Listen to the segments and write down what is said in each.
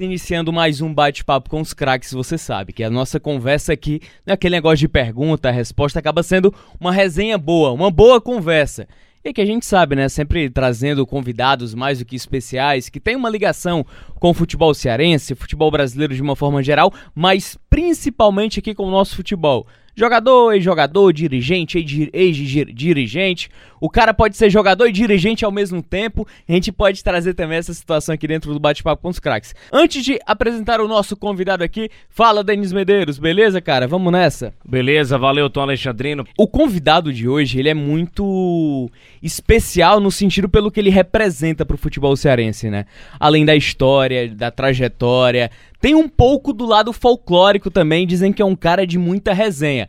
Iniciando mais um bate-papo com os craques, você sabe que a nossa conversa aqui não é aquele negócio de pergunta, resposta acaba sendo uma resenha boa, uma boa conversa. E que a gente sabe, né? Sempre trazendo convidados mais do que especiais, que tem uma ligação com o futebol cearense, futebol brasileiro de uma forma geral, mas principalmente aqui com o nosso futebol. Jogador, ex-jogador, dirigente, ex-dirigente. O cara pode ser jogador e dirigente ao mesmo tempo. A gente pode trazer também essa situação aqui dentro do bate-papo com os craques. Antes de apresentar o nosso convidado aqui, fala Denis Medeiros, beleza, cara? Vamos nessa? Beleza, valeu, Tom Alexandrino. O convidado de hoje, ele é muito especial no sentido pelo que ele representa pro futebol cearense, né? Além da história, da trajetória, tem um pouco do lado folclórico também, dizem que é um cara de muita resenha.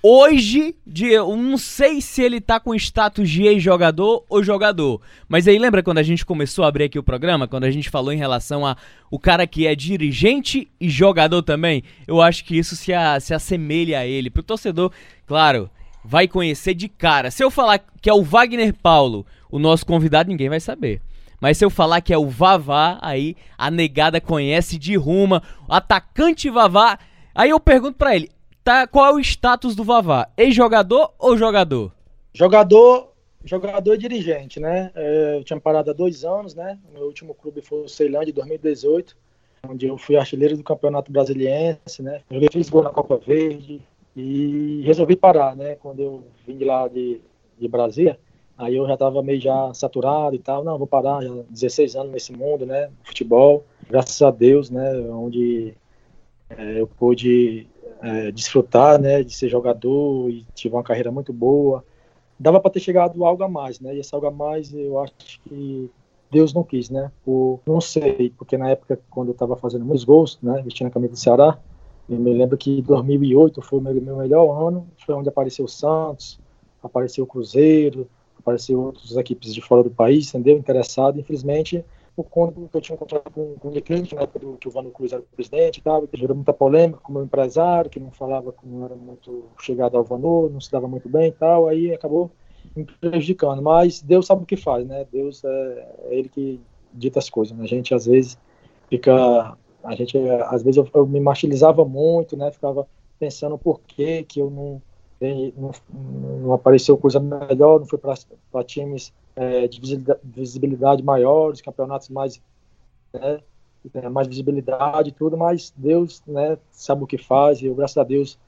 Hoje, eu não sei se ele tá com status de ex-jogador ou jogador. Mas aí lembra quando a gente começou a abrir aqui o programa? Quando a gente falou em relação a o cara que é dirigente e jogador também? Eu acho que isso se, a, se assemelha a ele. Pro torcedor, claro, vai conhecer de cara. Se eu falar que é o Wagner Paulo, o nosso convidado, ninguém vai saber. Mas se eu falar que é o Vavá, aí a negada conhece de ruma. O atacante Vavá. Aí eu pergunto para ele, tá, qual é o status do Vavá? Ex-jogador ou jogador? Jogador, jogador e dirigente, né? É, eu tinha parado há dois anos, né? Meu último clube foi o Ceilândia, em 2018, onde eu fui artilheiro do Campeonato Brasiliense, né? Joguei, fiz gol na Copa Verde e resolvi parar, né? Quando eu vim de lá de, de Brasília, Aí eu já estava meio já saturado e tal. Não, vou parar, já 16 anos nesse mundo, né? Futebol, graças a Deus, né? Onde é, eu pude é, desfrutar, né? De ser jogador e tive uma carreira muito boa. Dava para ter chegado algo a mais, né? E esse algo a mais eu acho que Deus não quis, né? Por, não sei, porque na época, quando eu estava fazendo muitos gols, né? Vestindo a camisa do Ceará, eu me lembro que 2008 foi o meu, meu melhor ano. Foi onde apareceu o Santos, apareceu o Cruzeiro, apareceu outras equipes de fora do país, entendeu? Interessado, infelizmente, por conta que eu tinha contrato com, com o Uniclinic, na época do que o Vano Cruz era o presidente e tal, gerou muita polêmica com o meu empresário, que não falava, que não era muito chegado ao Vanu, não se dava muito bem e tal, aí acabou me prejudicando. Mas Deus sabe o que faz, né? Deus é, é Ele que dita as coisas, né? A gente, às vezes, fica... A gente, às vezes, eu, eu me martirizava muito, né? Ficava pensando por que que eu não não, não, apareceu coisa melhor, não foi para times é, de visibilidade maiores, campeonatos mais, né, mais visibilidade e tudo, mas Deus né, sabe o que faz, e eu, graças a Deus,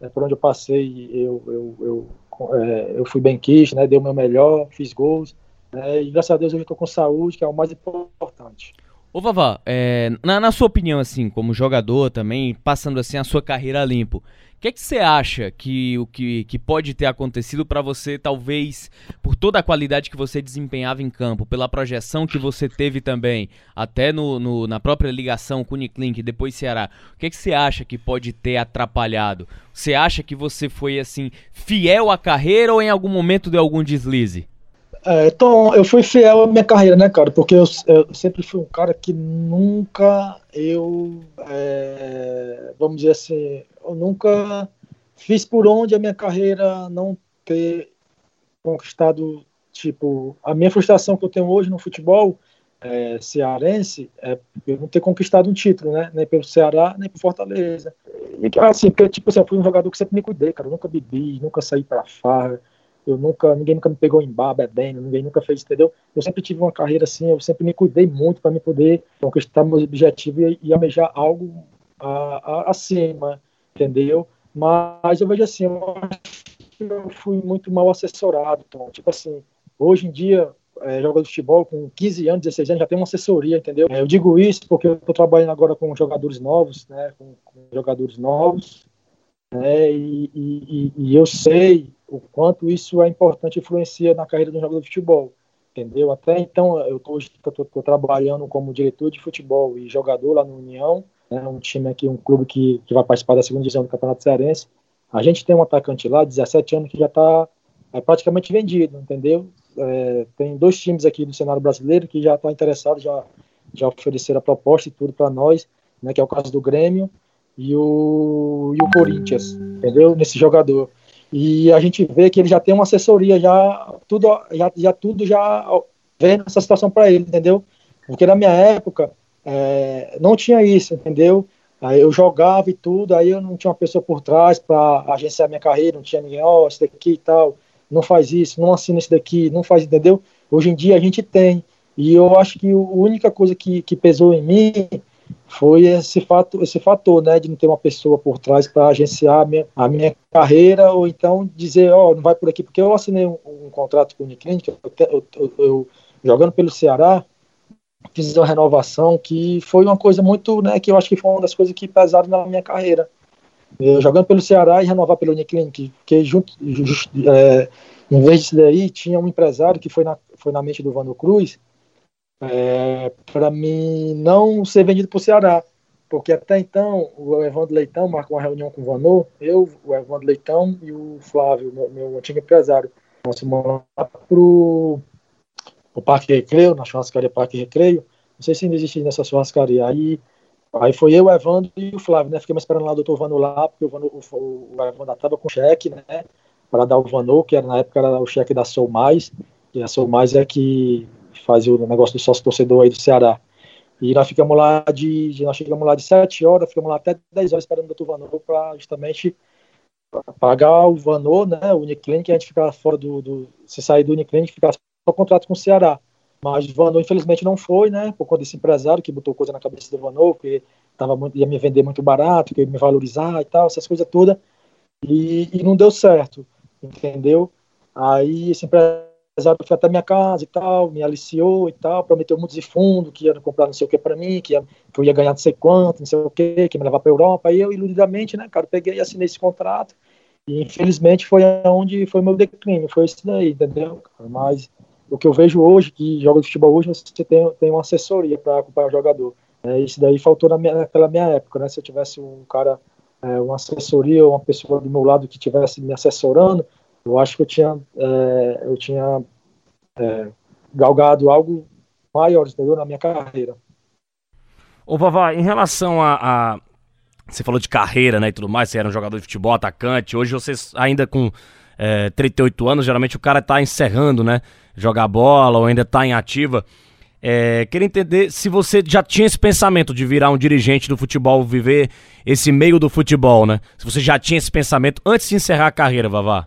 é, por onde eu passei, eu, eu, eu, é, eu fui bem quis, né, dei o meu melhor, fiz gols, né, e graças a Deus hoje eu estou com saúde, que é o mais importante. Ô Vavá, é, na, na sua opinião, assim, como jogador também, passando assim a sua carreira limpo, o que, é que você acha que o que, que pode ter acontecido para você, talvez por toda a qualidade que você desempenhava em campo, pela projeção que você teve também, até no, no na própria ligação com o Uniclink, depois Ceará, o que, é que você acha que pode ter atrapalhado? Você acha que você foi assim fiel à carreira ou em algum momento deu algum deslize? É, então, eu fui fiel à minha carreira, né, cara? Porque eu, eu sempre fui um cara que nunca eu, é, vamos dizer assim, eu nunca fiz por onde a minha carreira não ter conquistado, tipo, a minha frustração que eu tenho hoje no futebol é, cearense é eu não ter conquistado um título, né? Nem pelo Ceará, nem pelo Fortaleza. E, assim, porque, tipo assim, eu fui um jogador que sempre me cuidei, cara. Eu nunca bebi, nunca saí pra farra eu nunca, ninguém nunca me pegou em bar bebendo, ninguém nunca fez, entendeu? Eu sempre tive uma carreira assim, eu sempre me cuidei muito para me poder conquistar meus objetivos e, e almejar algo a, a, acima, entendeu? Mas eu vejo assim, eu, fui muito mal assessorado, então, tipo assim, hoje em dia, é, jogador de futebol com 15 anos, 16 anos, já tem uma assessoria, entendeu? É, eu digo isso porque eu estou trabalhando agora com jogadores novos, né, com, com jogadores novos, né, e, e, e eu sei o quanto isso é importante influencia na carreira do jogador de futebol, entendeu? Até então, eu tô, hoje estou trabalhando como diretor de futebol e jogador lá no União, né, um time aqui, um clube que, que vai participar da segunda divisão do Campeonato Cearense. A gente tem um atacante lá, 17 anos, que já está é, praticamente vendido, entendeu? É, tem dois times aqui do cenário brasileiro que já estão interessados, já, já ofereceram a proposta e tudo para nós, né, que é o caso do Grêmio e o, e o Corinthians, entendeu? Nesse jogador. E a gente vê que ele já tem uma assessoria, já tudo já, já tudo já vendo essa situação para ele, entendeu? Porque na minha época, é, não tinha isso, entendeu? Aí eu jogava e tudo, aí eu não tinha uma pessoa por trás para agenciar minha carreira, não tinha ninguém, ó, oh, isso daqui e tal, não faz isso, não assina isso daqui, não faz, entendeu? Hoje em dia a gente tem. E eu acho que a única coisa que, que pesou em mim foi esse fato, esse fator, né, de não ter uma pessoa por trás para agenciar a minha, a minha, carreira ou então dizer, ó, oh, não vai por aqui, porque eu assinei um, um contrato com o Uniclinic, eu, eu, eu, jogando pelo Ceará, fiz uma renovação que foi uma coisa muito, né, que eu acho que foi uma das coisas que pesaram na minha carreira. Eu, jogando pelo Ceará e renovar pelo Uniclinic, porque junto, just, é, em vez disso daí, tinha um empresário que foi na, foi na mente do Vano Cruz, é, para mim não ser vendido para o Ceará. Porque até então o Evandro Leitão marcou uma reunião com o Vanô, eu, o Evandro Leitão e o Flávio, meu, meu antigo empresário. Nós fomos lá para o Parque Recreio, na churrascaria Parque Recreio. Não sei se ainda existe nessa churrascaria. Aí, aí foi eu, o Evandro e o Flávio, né? Fiquei esperando lá o doutor Vanô lá, porque o, o, o Evandro estava com cheque, né? Para dar o Vanô, que era, na época era o cheque da Sou Mais. E a Sou Mais é que fazia o negócio do sócio torcedor aí do Ceará. E nós ficamos lá de, nós chegamos lá de 7 horas, ficamos lá até 10 horas esperando o doutor Vanô para justamente pagar o Vanô, né, o Uniclinic, a gente ficar fora do, do se sair do Uniclinic, ficar só contrato com o Ceará. Mas o Vanô, infelizmente, não foi, né, por conta desse empresário que botou coisa na cabeça do Vanô, que tava muito, ia me vender muito barato, que ia me valorizar e tal, essas coisas todas. E, e não deu certo, entendeu? Aí esse empresário empresário foi até minha casa e tal, me aliciou e tal, prometeu muitos de fundo, que ia comprar não sei o que para mim, que, ia, que eu ia ganhar não sei quanto, não sei o que, que ia me levar para Europa. Aí eu, iludidamente, né, cara, peguei e assinei esse contrato. E infelizmente foi onde foi meu declínio, foi isso daí, entendeu? Mas o que eu vejo hoje, que joga de futebol hoje, você tem, tem uma assessoria para acompanhar o jogador. É, isso daí faltou na minha, naquela minha época, né? Se eu tivesse um cara, é, uma assessoria, uma pessoa do meu lado que tivesse me assessorando, eu acho que eu tinha, é, eu tinha é, galgado algo maior, entendeu, na minha carreira. Ô, Vavá, em relação a, a, Você falou de carreira, né, e tudo mais, você era um jogador de futebol, atacante, hoje vocês ainda com é, 38 anos, geralmente o cara tá encerrando, né, jogar bola ou ainda tá em ativa. É, queria entender se você já tinha esse pensamento de virar um dirigente do futebol, viver esse meio do futebol, né? Se você já tinha esse pensamento antes de encerrar a carreira, Vavá.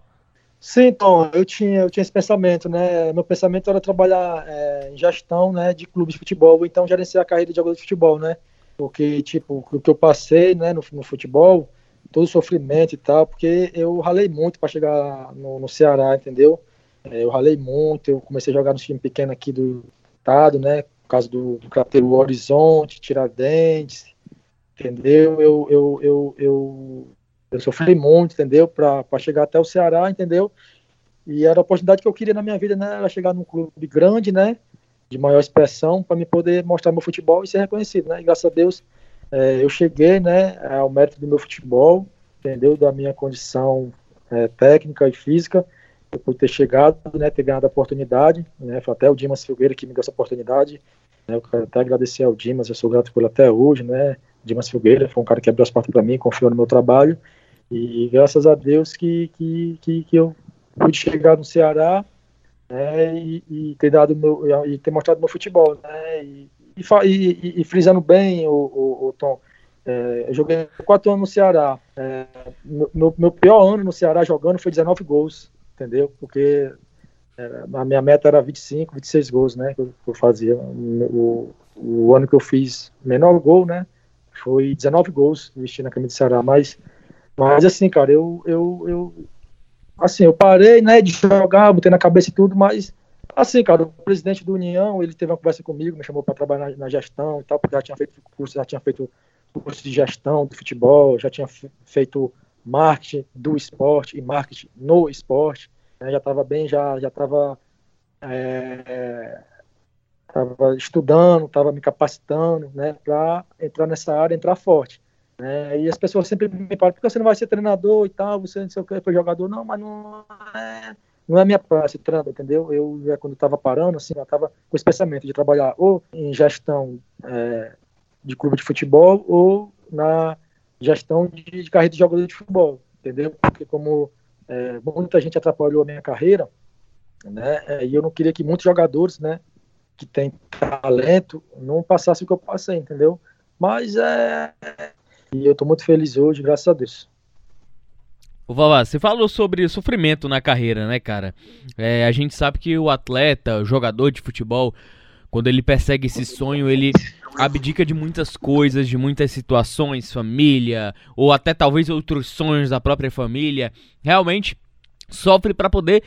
Sim, então, eu tinha, eu tinha esse pensamento, né? Meu pensamento era trabalhar é, em gestão, né, de clubes de futebol, então gerenciar a carreira de jogador de futebol, né? Porque, tipo, o que eu passei, né, no, no futebol, todo o sofrimento e tal, porque eu ralei muito para chegar no, no, Ceará, entendeu? É, eu ralei muito, eu comecei a jogar no time pequeno aqui do estado, né? Por causa do, do Crateiro Horizonte, Tiradentes, entendeu? Eu, eu, eu, eu eu sofri muito, entendeu? Para chegar até o Ceará, entendeu? E era a oportunidade que eu queria na minha vida, né? Era chegar num clube grande, né? De maior expressão, para me poder mostrar meu futebol e ser reconhecido, né? E graças a Deus é, eu cheguei, né? Ao mérito do meu futebol, entendeu? Da minha condição é, técnica e física. Eu pude ter chegado, né? Ter ganhado a oportunidade, né? Foi até o Dimas Filgueira que me deu essa oportunidade. Né? Eu quero até agradecer ao Dimas, eu sou grato por ele até hoje, né? Dimas Filgueira foi um cara que abriu as portas para mim, confiou no meu trabalho. E graças a Deus que, que, que, que eu pude chegar no Ceará né, e, e, ter dado meu, e ter mostrado meu futebol. Né, e, e, e frisando bem, o, o, o Tom, é, eu joguei quatro anos no Ceará. É, meu, meu pior ano no Ceará jogando foi 19 gols, entendeu? Porque é, a minha meta era 25, 26 gols, né? Que eu, que eu fazia. O, o, ano que eu fiz menor gol, né? Foi 19 gols vestindo a camisa do Ceará, mas mas assim, cara, eu, eu, eu assim, eu parei, né, de jogar, botei na cabeça e tudo, mas assim, cara, o presidente do União, ele teve uma conversa comigo, me chamou para trabalhar na, na, gestão e tal, porque já tinha feito curso, já tinha feito curso de gestão do futebol, já tinha feito marketing do esporte e marketing no esporte, né, já estava bem, já já estava é, tava estudando, estava me capacitando, né, para entrar nessa área, entrar forte. Né? E as pessoas sempre me falam, por que você não vai ser treinador e tal, você não sei o que, foi jogador. Não, mas não é, não é minha praia ser treinador, entendeu? Eu, já quando estava parando, assim, eu estava com esse pensamento de trabalhar ou em gestão é, de clube de futebol ou na gestão de, de carreira de jogador de futebol, entendeu? Porque como é, muita gente atrapalhou a minha carreira, né? É, e eu não queria que muitos jogadores, né, que tem talento não passasse o que eu passei, entendeu? Mas é. E eu tô muito feliz hoje, graças a Deus. Ô Vavá, você falou sobre sofrimento na carreira, né, cara? É, a gente sabe que o atleta, o jogador de futebol, quando ele persegue esse sonho, ele abdica de muitas coisas, de muitas situações, família, ou até talvez outros sonhos da própria família. Realmente sofre para poder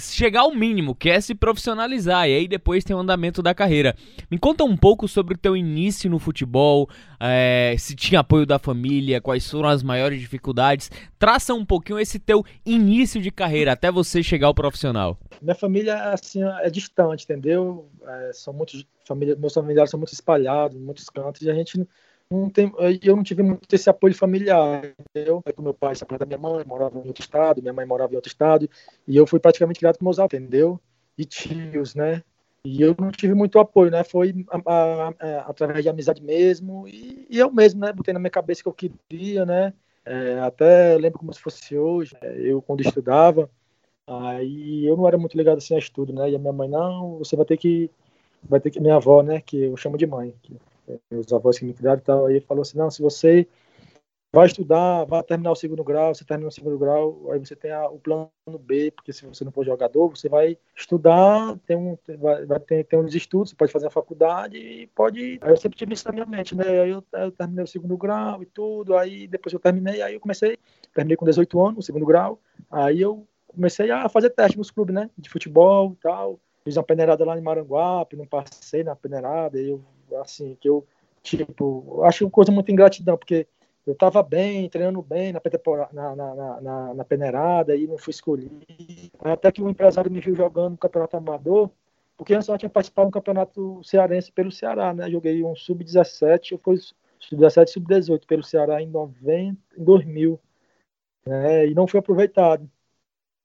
chegar ao mínimo, que é se profissionalizar, e aí depois tem o andamento da carreira. Me conta um pouco sobre o teu início no futebol, é, se tinha apoio da família, quais foram as maiores dificuldades. Traça um pouquinho esse teu início de carreira, até você chegar ao profissional. Minha família assim, é distante, entendeu? É, são muitos, família, meus familiares são muito espalhados, em muitos cantos, e a gente não tem, eu não tive muito esse apoio familiar. Eu, com meu pai separado da minha mãe, morava em outro estado, minha mãe morava em outro estado, e eu fui praticamente criado com meus avós, entendeu? E tios, né? E eu não tive muito apoio, né? Foi a, a, a, através de amizade mesmo, e, e, eu mesmo, né? Botei na minha cabeça que eu queria, né? É, até lembro como se fosse hoje, é, eu quando estudava, aí eu não era muito ligado assim a estudo, né? E a minha mãe, não, você vai ter que, vai ter que, minha avó, né? Que eu chamo de mãe, que, meus avós que me criaram e tal, aí falou assim, não, se você vai estudar, vai terminar o segundo grau, você termina o segundo grau, aí você tem a, o plano B, porque se você não for jogador, você vai estudar, tem um, vai, vai ter, ter uns estudos, você pode fazer a faculdade e pode... Aí eu sempre tive isso na minha mente, né, aí eu, eu terminei o segundo grau e tudo, aí depois eu terminei, aí eu comecei, terminei com 18 anos, o segundo grau, aí eu comecei a fazer teste nos clubes, né, de futebol e tal, fiz uma peneirada lá em Maranguape, não passei na peneirada, eu assim, que eu, tipo, acho uma coisa muito ingratidão, porque eu estava bem, treinando bem na, na, na, na, na peneirada e não fui escolhido. Até que o empresário me viu jogando no campeonato amador, porque antes eu tinha participado do campeonato cearense pelo Ceará, né? Joguei um sub-17, eu fui sub-17 sub-18 pelo Ceará em 90, em 2000, né? E não fui aproveitado.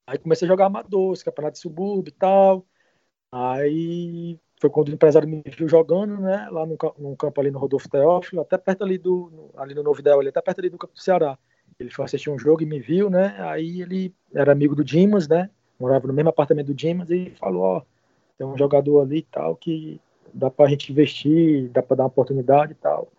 Aí comecei a jogar amador, campeonato de subúrbio e tal. Aí foi quando o empresário me viu jogando, né, lá no, no campo ali no Rodolfo Teófilo, até perto ali do, ali no Novidel, ali, até perto ali do campo do Ceará. Ele foi assistir um jogo e me viu, né, aí ele era amigo do Dimas, né, morava no mesmo apartamento do Dimas e falou, ó, tem um jogador ali e tal que dá pra gente investir, dá pra dar uma oportunidade e tal.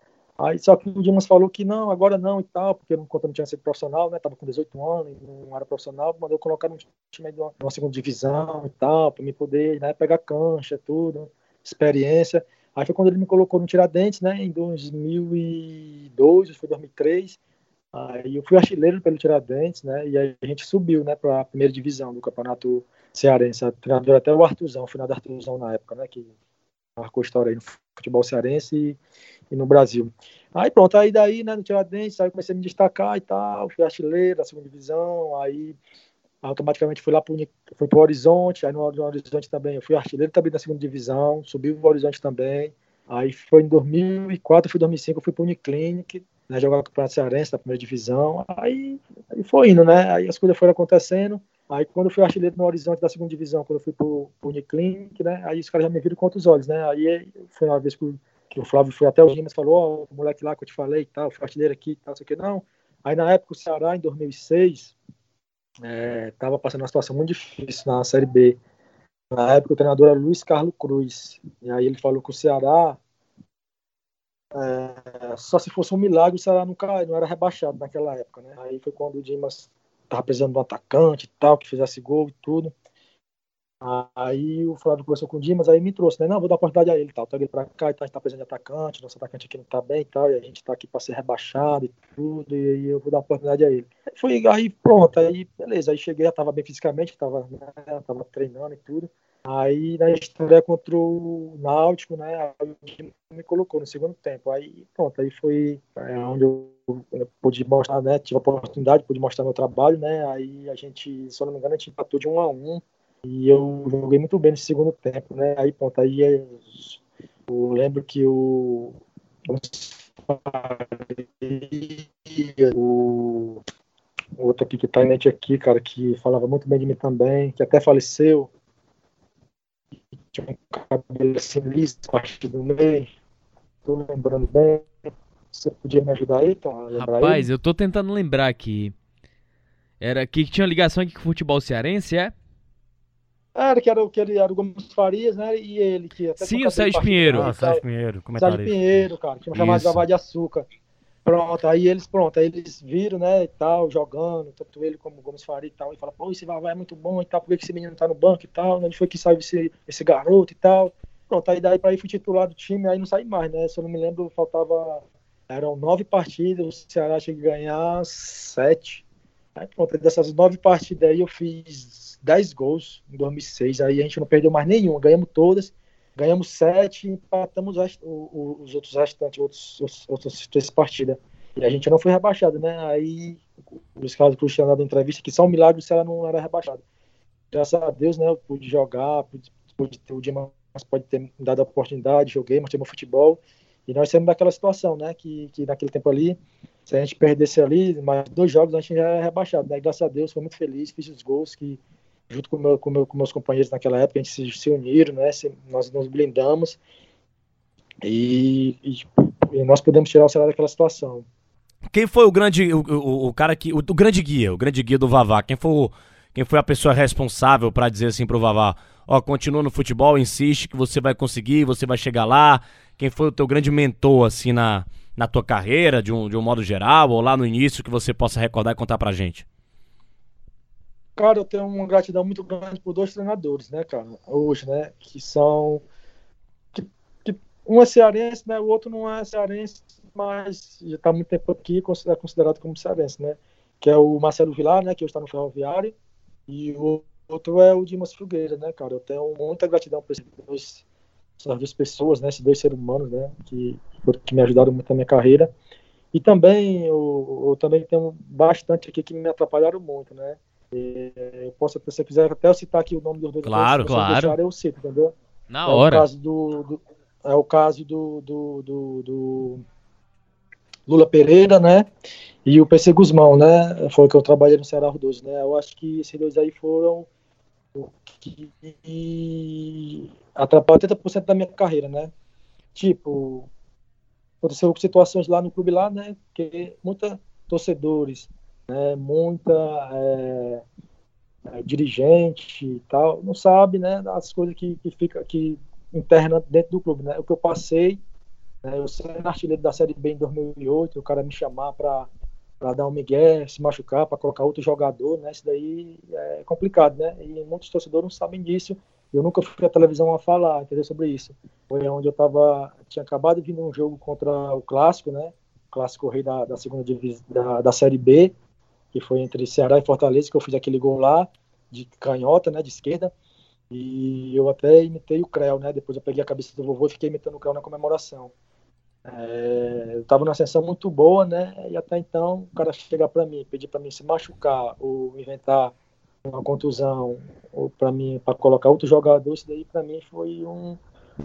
Aí só que o Dimas falou que não, agora não e tal, porque enquanto não tinha sido profissional, né? Tava com 18 anos, não era profissional, mandou colocar num time de uma, uma segunda divisão e tal, para me poder né, pegar cancha, tudo, experiência. Aí foi quando ele me colocou no Tiradentes, né? Em 2002, foi 2003. Aí eu fui artilheiro pelo Tiradentes, né? E aí a gente subiu, né, para a primeira divisão do campeonato cearense. A treinador até o Artuzão, final da Artuzão na época, né? Que marcou história aí no futebol cearense e, e, no Brasil. Aí pronto, aí daí, né, no Tiradentes, aí eu comecei a me destacar e tal, fui artilheiro da segunda divisão, aí automaticamente fui lá para fui o Horizonte, aí no, no, Horizonte também, eu fui artilheiro também da segunda divisão, subi o Horizonte também, aí foi em 2004, fui em 2005, eu fui para o Uniclinic, né, jogar Campeonato Cearense da primeira divisão, aí, aí foi indo, né, aí as coisas foram acontecendo, Aí quando eu fui artilheiro no Horizonte da segunda divisão, quando eu fui pro, pro Uniclinic, né? Aí os caras já me viram com outros olhos, né? Aí foi uma vez que, o, que o Flávio foi até o Gimas e falou, oh, o moleque lá que eu te falei e tal, artilheiro aqui e tal, sei o que, não. Aí na época o Ceará, em 2006, é, tava passando uma situação muito difícil na Série B. Na época o treinador era Luiz Carlos Cruz. E aí ele falou que o Ceará, é, só se fosse um milagre o Ceará não, cai, não era rebaixado naquela época, né? Aí foi quando o Dimas tava precisando de um atacante e tal, que fizesse gol e tudo. Aí o Flávio conversou com o Dimas, aí me trouxe, né? Não, vou dar oportunidade a ele e tal. Traga ele pra cá e tal, a gente tá precisando de atacante, nosso atacante aqui não tá bem e tal, e a gente tá aqui pra ser rebaixado e tudo, e aí eu vou dar oportunidade a ele. Foi aí pronto, aí beleza, aí cheguei, já tava bem fisicamente, tava, né, tava treinando e tudo. Aí na estreia contra o Náutico, né? Aí me colocou no segundo tempo. Aí pronto, aí foi é, onde eu, eu pude mostrar, né? Tive a oportunidade, pude mostrar meu trabalho, né? Aí a gente, se eu não me engano, a gente empatou de um a um. E eu joguei muito bem nesse segundo tempo, né? Aí pronto, aí é, eu lembro que o. O outro aqui que tá em mente aqui, cara, que falava muito bem de mim também, que até faleceu, tinha um cabelo assim liso, parte do meio. Tô lembrando bem. Você podia me ajudar aí, Tom? Rapaz, ele? eu tô tentando lembrar aqui. Era que tinha ligação aqui com o futebol cearense, é? Era, que era, que ele era o Gomes Farias, né? E ele que até Sim, o Sérgio Pinheiro. Ah, Sérgio Pinheiro, Sérgio Pinheiro, cara, que chamado de Vavá de Açúcar. Pronto, aí eles, pronto, aí eles viram, né, e tal, jogando, tanto ele como o Gomes Faria e tal, e fala, pô, esse Vavá é muito bom e tal, por que esse menino tá no banco e tal, onde foi que saiu esse, esse garoto e tal. Pronto, aí daí pra ir fui titular do time, aí não sai mais, né, se eu não me lembro, faltava, eram nove partidas, o Ceará tinha que ganhar sete. Aí pronto, dessas nove partidas aí eu fiz dez gols em 2006, aí a gente não perdeu mais nenhuma, ganhamos todas, ganhamos sete e empatamos os, os outros restantes, outros, os, outras três partidas. E a gente não foi rebaixado, né? Aí o Luiz Carlos Cristiano dando entrevista que só um milagre se ela não era rebaixado. Graças a Deus, né? Eu pude jogar, pude, pude ter o Dimas pode ter me dado a oportunidade, joguei, mostrei meu futebol. E nós temos daquela situação, né? Que, que naquele tempo ali, se a gente perdesse ali, mais dois jogos, a gente já era rebaixado, né? graças a Deus, foi muito feliz, fiz os gols que junto com, meu, com, meu, com meus companheiros naquela época, a gente se, se uniram, né? Se, nós nos blindamos e, e, e, nós pudemos tirar o cenário daquela situação. Quem foi o grande, o, o, o cara que, o, o, grande guia, o grande guia do Vavá? Quem foi, o, quem foi a pessoa responsável para dizer assim pro Vavá, ó, continua no futebol, insiste que você vai conseguir, você vai chegar lá? Quem foi o teu grande mentor assim na, na tua carreira, de um, de um modo geral, ou lá no início que você possa recordar e contar pra gente? Cara, eu tenho uma gratidão muito grande por dois treinadores, né, cara, hoje, né, que são. Que, que um é cearense, né, o outro não é cearense, mas já está muito tempo aqui, é considerado como cearense, né, que é o Marcelo Vilar, né, que hoje está no Ferroviário, e o outro é o Dimas Filgueira, né, cara. Eu tenho muita gratidão por esses dois, essas duas pessoas, né, esses dois seres humanos, né, que, que me ajudaram muito na minha carreira. E também eu, eu também tenho bastante aqui que me atrapalharam muito, né. É, eu posso, se você quiser, até eu citar aqui o nome dos dois. Claro, claro. Deixar, eu cito, entendeu? Na é hora. O caso do, do, é o caso do, do, do, do, Lula Pereira, né? E o PC Guzmão, né? Foi que eu trabalhei no Ceará 12, né? Eu acho que esses dois aí foram o que atrapalhou 80% da minha carreira, né? Tipo, aconteceu situações lá no clube lá, né? Que muitos torcedores né, muita é, é, dirigente e tal, não sabe, né, as coisas que, que fica que interna dentro do clube, né, o que eu passei, né, eu sendo artilheiro da Série B em 2008, o cara me chamar para para dar um migué, se machucar, para colocar outro jogador, né? Isso daí é complicado, né? E muitos torcedores não sabem disso. Eu nunca fui à televisão a falar, entendeu, sobre isso. Foi onde eu tava, tinha acabado de vir num jogo contra o Clássico, né? O Clássico Rei da, da segunda divisão da, da Série B, que foi entre Ceará e Fortaleza, que eu fiz aquele gol lá, de canhota, né, de esquerda, e eu até imitei o Creu, né, depois eu peguei a cabeça do vovô e fiquei imitando o Creu na comemoração. É, eu estava numa ascensão muito boa, né, e até então o cara chegar para mim, pedir para mim se machucar, ou inventar uma contusão, ou para mim, para colocar outro jogador, isso daí para mim foi um,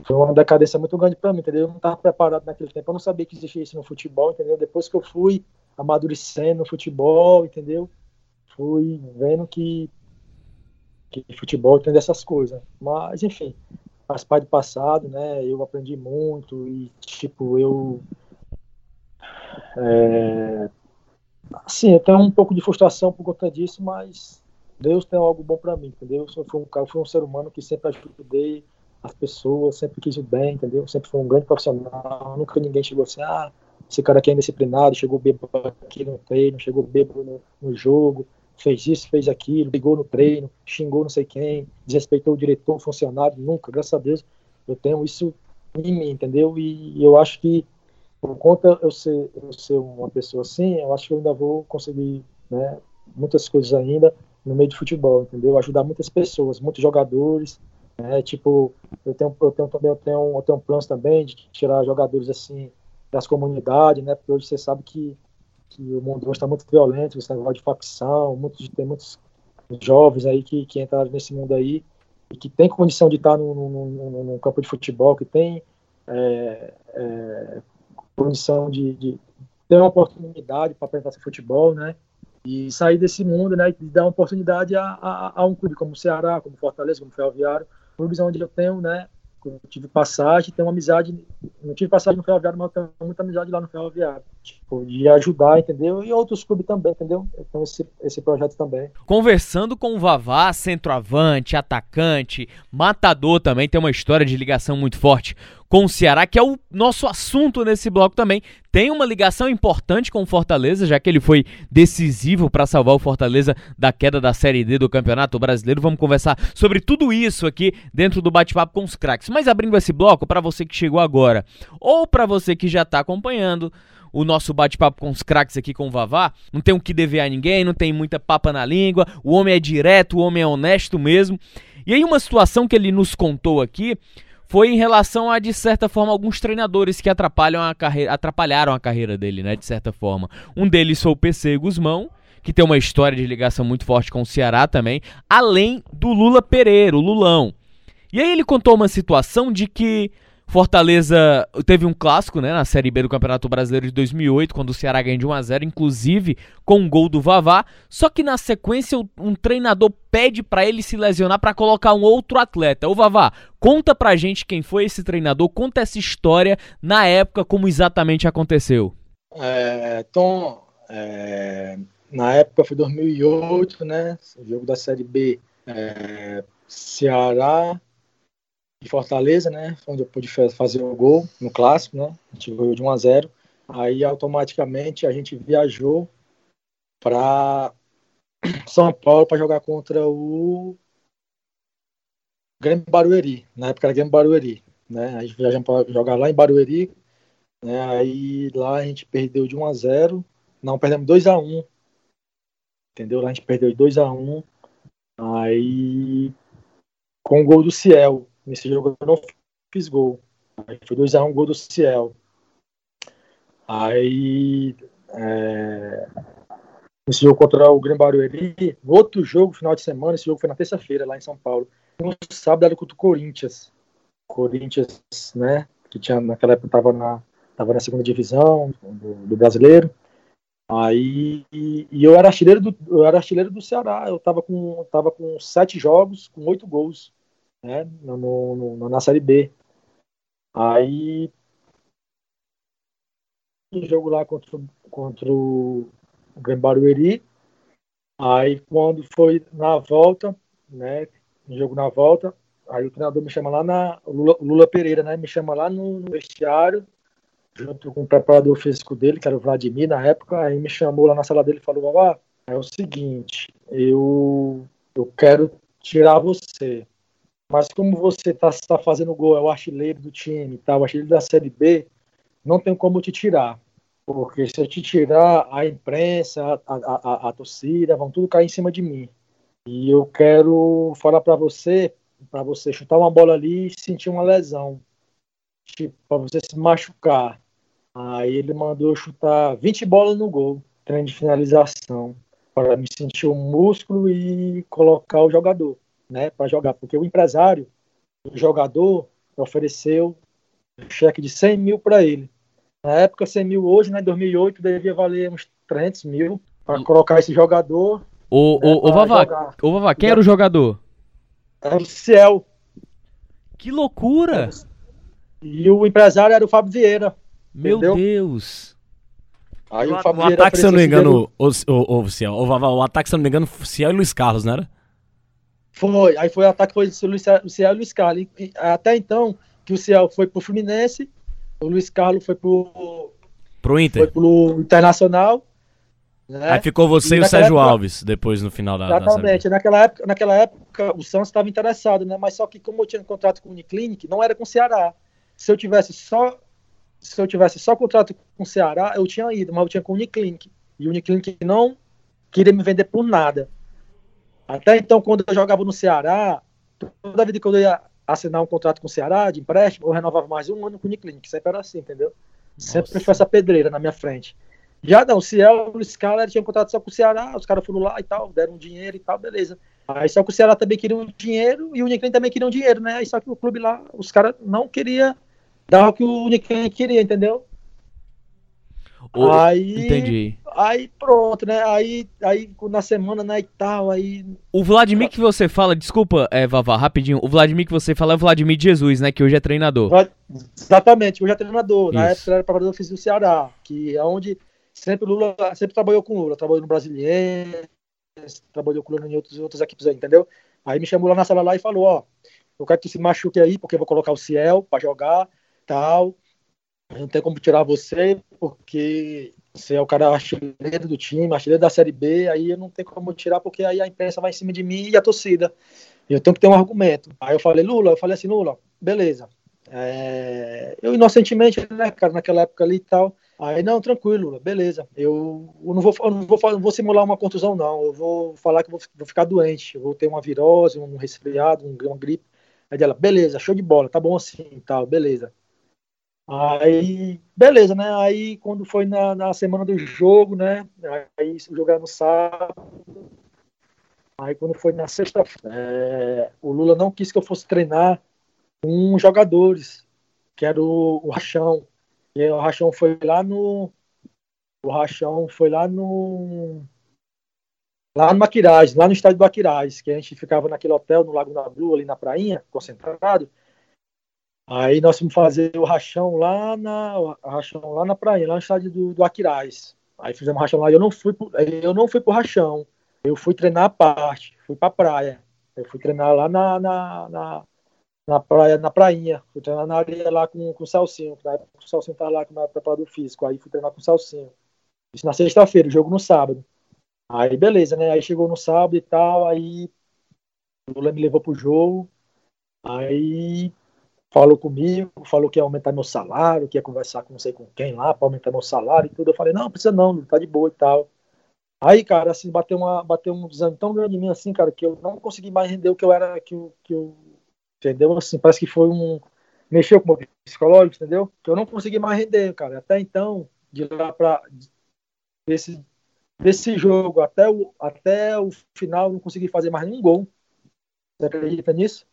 foi uma decadência muito grande para mim, entendeu? Eu não estava preparado naquele tempo, eu não sabia que existia isso no futebol, entendeu? Depois que eu fui amadurecendo no futebol, entendeu? Fui vendo que, que futebol tem dessas coisas. Mas, enfim, faz parte do passado, né? Eu aprendi muito e, tipo, eu. É, assim, eu tenho um pouco de frustração por conta disso, mas Deus tem algo bom para mim, entendeu? Eu fui um cara, fui um ser humano que sempre ajudei as pessoas, sempre quis o bem, entendeu? Sempre fui um grande profissional, nunca ninguém chegou assim, ah, esse cara aqui é indisciplinado, chegou bêbado aqui no treino, chegou bêbado no, no jogo, fez isso, fez aquilo, ligou no treino, xingou não sei quem, desrespeitou o diretor, o funcionário, nunca, graças a Deus, eu tenho isso em mim, entendeu? E, e eu acho que, por conta eu ser, eu ser uma pessoa assim, eu acho que eu ainda vou conseguir, né, muitas coisas ainda no meio de futebol, entendeu? Ajudar muitas pessoas, muitos jogadores, né, tipo, eu tenho, eu tenho também, eu tenho, eu tenho planos também de tirar jogadores assim, das comunidades, né? Porque hoje você sabe que, que o mundo hoje está muito violento, você negócio de facção, muitos, tem muitos jovens aí que, que entraram nesse mundo aí e que tem condição de estar no, no, no campo de futebol, que tem é, é, condição de, de, ter uma oportunidade para apresentar seu futebol, né? E sair desse mundo, né? E dar uma oportunidade a, a, a um clube como o Ceará, como Fortaleza, como Ferroviário, clubes onde eu tenho, né? Eu tive passagem, tenho uma amizade. Não tive passagem no Ferroviário, mas tenho muita amizade lá no Ferroviário. Tipo, de ajudar, entendeu? E outros clubes também, entendeu? Então esse, esse projeto também. Conversando com o Vavá, centroavante, atacante, matador também, tem uma história de ligação muito forte com o Ceará, que é o nosso assunto nesse bloco também. Tem uma ligação importante com o Fortaleza, já que ele foi decisivo para salvar o Fortaleza da queda da Série D do Campeonato Brasileiro. Vamos conversar sobre tudo isso aqui dentro do bate-papo com os craques. Mas abrindo esse bloco, para você que chegou agora, ou para você que já está acompanhando, o nosso bate-papo com os craques aqui com o Vavá. Não tem o que dever a ninguém, não tem muita papa na língua. O homem é direto, o homem é honesto mesmo. E aí, uma situação que ele nos contou aqui foi em relação a, de certa forma, alguns treinadores que atrapalham a carreira, atrapalharam a carreira dele, né? De certa forma. Um deles foi o PC Guzmão, que tem uma história de ligação muito forte com o Ceará também, além do Lula Pereira, o Lulão. E aí ele contou uma situação de que Fortaleza teve um clássico, né, na Série B do Campeonato Brasileiro de 2008, quando o Ceará ganhou de 1 a 0, inclusive com um gol do Vavá. Só que na sequência um treinador pede para ele se lesionar para colocar um outro atleta. Ô Vavá, conta pra gente quem foi esse treinador, conta essa história na época como exatamente aconteceu. É, Tom, é, na época foi 2008, né, jogo da Série B, é, Ceará de Fortaleza, né? Onde eu pude fazer o gol no clássico, né? A gente ganhou de 1 a 0. Aí automaticamente a gente viajou para São Paulo para jogar contra o Grêmio Barueri. Na época era Grêmio Barueri, né? A gente viajamos para jogar lá em Barueri, né? Aí lá a gente perdeu de 1 a 0. Não, perdemos 2 a 1. Entendeu? Lá a gente perdeu de 2 a 1. Aí com o gol do Ciel, Nesse jogo eu não fiz gol. Aí foi 2x1 um, gol do Ciel. Aí. É, nesse jogo contra o Grêmio Barueri, no outro jogo, final de semana, esse jogo foi na terça-feira, lá em São Paulo. No sábado era contra o Corinthians. Corinthians, né? Que tinha, naquela época estava na, tava na segunda divisão do, do brasileiro. Aí e eu era artilheiro do eu era artilheiro do Ceará. Eu tava com tava com sete jogos, com oito gols né, no, no, na Série B. Aí, jogo lá contra, contra o Grêmio Barueri, aí quando foi na volta, né, jogo na volta, aí o treinador me chama lá na, Lula, Lula Pereira, né, me chama lá no, no vestiário, junto com o preparador físico dele, que era o Vladimir na época, aí me chamou lá na sala dele e falou, Babá, é o seguinte, eu, eu quero tirar você. Mas como você está tá fazendo gol, é o artilheiro do time, tá, o artilheiro da Série B, não tem como te tirar. Porque se eu te tirar, a imprensa, a, a, a, a torcida, vão tudo cair em cima de mim. E eu quero falar para você, para você chutar uma bola ali e sentir uma lesão. Tipo, para você se machucar. Aí ele mandou chutar 20 bolas no gol, treino de finalização, para me sentir o músculo e colocar o jogador né, para jogar, porque o empresário, o jogador, ofereceu um cheque de 100 mil para ele. Na época, 100 mil hoje, né, em 2008, devia valer uns 300 mil para colocar esse jogador. O, né, o, o, Vavá, o Vavá, quem era o jogador? Era o Ciel. Que loucura! E o empresário era o Fábio Vieira. Meu entendeu? Deus! Aí o, o, o ataque, se eu não me engano, o, o, o, Ciel, o, Vavá, o ataque, se eu não me engano, Ciel e Luiz Carlos, não era? Foi, aí foi o ataque foi o Ciel e o Luiz Carlos. E, até então, que o Ciel foi pro Fluminense, o Luiz Carlos foi pro. Pro Inter. Foi pro Internacional. Né? Aí ficou você e, e o Sérgio época, Alves depois no final da. Exatamente. Naquela, época, naquela época o Santos estava interessado, né? Mas só que como eu tinha um contrato com o Uniclinic, não era com o Ceará. Se eu tivesse só. Se eu tivesse só contrato com o Ceará, eu tinha ido, mas eu tinha com o Uniclinic. E o Uniclinic não queria me vender por nada. Até então, quando eu jogava no Ceará, toda vida que eu ia assinar um contrato com o Ceará de empréstimo, eu renovava mais um ano com o Uniclinic, sempre era assim, entendeu? Nossa. Sempre foi essa pedreira na minha frente. Já não, o Ciel e o Scala tinham contrato só com o Ceará, os caras foram lá e tal, deram dinheiro e tal, beleza. Aí só que o Ceará também queria um dinheiro e o Uniclinic também queria um dinheiro, né? Aí só que o clube lá, os caras não queria dar o que o Uniclinic queria, entendeu? Aí, entendi. Aí pronto, né? Aí, aí na semana, né, e tal, aí... O Vladimir que você fala, desculpa, é, Vavá, rapidinho. O Vladimir que você fala é o Vladimir Jesus, né? Que hoje é treinador. Exatamente, hoje é treinador. Isso. Na época era preparador físico do Ceará, que é onde sempre Lula sempre trabalhou com Lula. Trabalhou no Brasiliense, trabalhou com Lula em outros, outras equipes aí, entendeu? Aí me chamou lá na sala lá e falou, ó, eu quero que tu se machuque aí, porque eu vou colocar o Ciel pra jogar, tal. Não tem como tirar você, porque você é o cara artilheiro do time, artilheiro da Série B, aí eu não tenho como tirar, porque aí a imprensa vai em cima de mim e a torcida. E eu tenho que ter um argumento. Aí eu falei, Lula, eu falei assim, Lula, beleza. É... Eu inocentemente, né, cara, naquela época ali e tal. Aí, não, tranquilo, Lula, beleza. Eu, eu, não, vou, eu não, vou, não vou simular uma contusão, não. Eu vou falar que vou, vou ficar doente. Eu vou ter uma virose, um resfriado, um, uma gripe. Aí ela, beleza, show de bola, tá bom assim tal, beleza. Aí, beleza, né? Aí quando foi na, na semana do jogo, né? Aí era no sábado. Aí quando foi na sexta-feira, é, o Lula não quis que eu fosse treinar com jogadores, que era o, o Rachão. E o Rachão foi lá no. O Rachão foi lá no. Lá no Maquirais, lá no estádio do Maquirais, que a gente ficava naquele hotel no Lago da Blue, ali na prainha, concentrado. Aí nós fomos fazer o rachão lá na rachão lá na praia, lá no estádio do, do Aquiraz. Aí fizemos rachão lá. Eu não fui pro, eu não fui pro rachão. Eu fui treinar a parte, fui pra praia. Eu fui treinar lá na, na, na, na praia, na prainha. Fui treinar na areia lá com, com o Salsinho. Na época o Salsinho tava lá com o preparador físico. Aí fui treinar com o Salsinho. Isso na sexta-feira, o jogo no sábado. Aí beleza, né? Aí chegou no sábado e tal, aí o Lula me levou pro jogo. Aí falou comigo, falou que ia aumentar meu salário, que ia conversar com não sei com quem lá para aumentar meu salário e tudo. Eu falei, não, precisa não, tá de boa e tal. Aí, cara, assim, bateu, uma, bateu um desânimo tão grande em mim, assim, cara, que eu não consegui mais render o que eu era, que eu, que eu entendeu? Assim, parece que foi um, mexeu com o meu psicológico, entendeu? Que eu não consegui mais render, cara. Até então, de lá pra, desse, desse jogo até o, até o final, não consegui fazer mais nenhum gol. Você acredita nisso?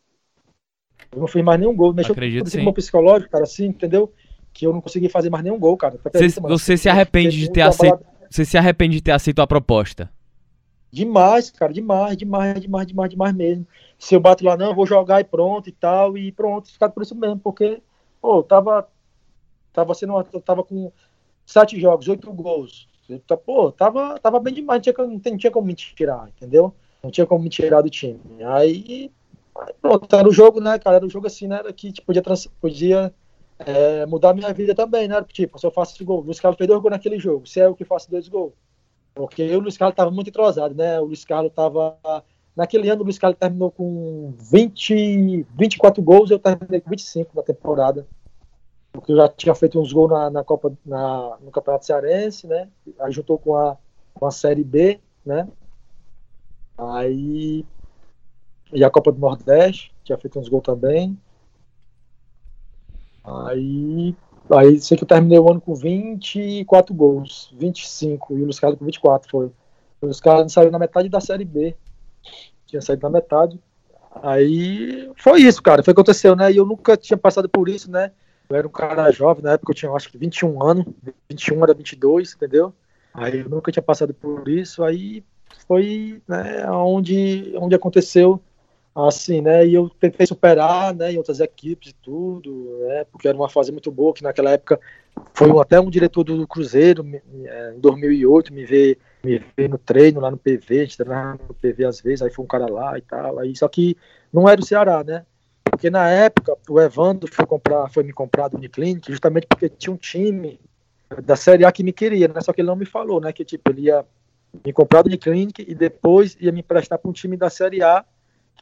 Eu não fiz mais nenhum gol. Mexeu Acredito, com o psicológico, cara, assim, entendeu? Que eu não consegui fazer mais nenhum gol, cara. Você, você se arrepende de ter aceito. Você se arrepende de ter aceito a proposta? Demais, cara, demais, demais, demais, demais, demais mesmo. Se eu bato lá, não, eu vou jogar e pronto e tal, e pronto, ficar por isso mesmo, porque, pô, tava, tava sendo, uma, tava com sete jogos, oito gols. Pô, tava, tava bem demais, não tinha, não tinha como me tirar, entendeu? Não tinha como me tirar do time. Aí pronto, era o jogo, né, cara? Era o jogo assim, né? Era que tipo, podia, trans, podia é, mudar a minha vida também, né? Tipo, se eu faço gol, o Luiz Carlos fez dois gols naquele jogo, se é eu que faço dois gols. Porque o Luiz Carlos estava muito entrosado, né? O Luiz Carlos estava. Naquele ano, o Luiz Carlos terminou com 20, 24 gols, eu terminei com 25 na temporada. Porque eu já tinha feito uns gols na, na Copa, na, no Campeonato Cearense, né? Aí juntou com a, com a Série B, né? Aí e a Copa do Nordeste, tinha feito uns gols também. Aí, aí sei que eu terminei o ano com 24 gols, 25, e o Luiz Carlos com 24 foi. O Luiz Carlos saiu na metade da Série B. Tinha saído na metade. Aí foi isso, cara. Foi o que aconteceu, né? E eu nunca tinha passado por isso, né? Eu era um cara jovem, na época eu tinha acho que 21 anos, 21 era 22, entendeu? Aí eu nunca tinha passado por isso, aí foi né, onde, onde aconteceu assim, né? E eu tentei superar, né? Em outras equipes e tudo, né? Porque era uma fase muito boa, que naquela época foi até um diretor do Cruzeiro, é, em 2008, me ver, me ver no treino lá no PV, a gente treinava no PV às vezes, aí foi um cara lá e tal, aí só que não era o Ceará, né? Porque na época o Evandro foi comprar, foi me comprar do Uniclinic, justamente porque tinha um time da Série A que me queria, né? Só que ele não me falou, né? Que tipo, ele ia me comprar do Uniclinic e depois ia me emprestar para um time da Série A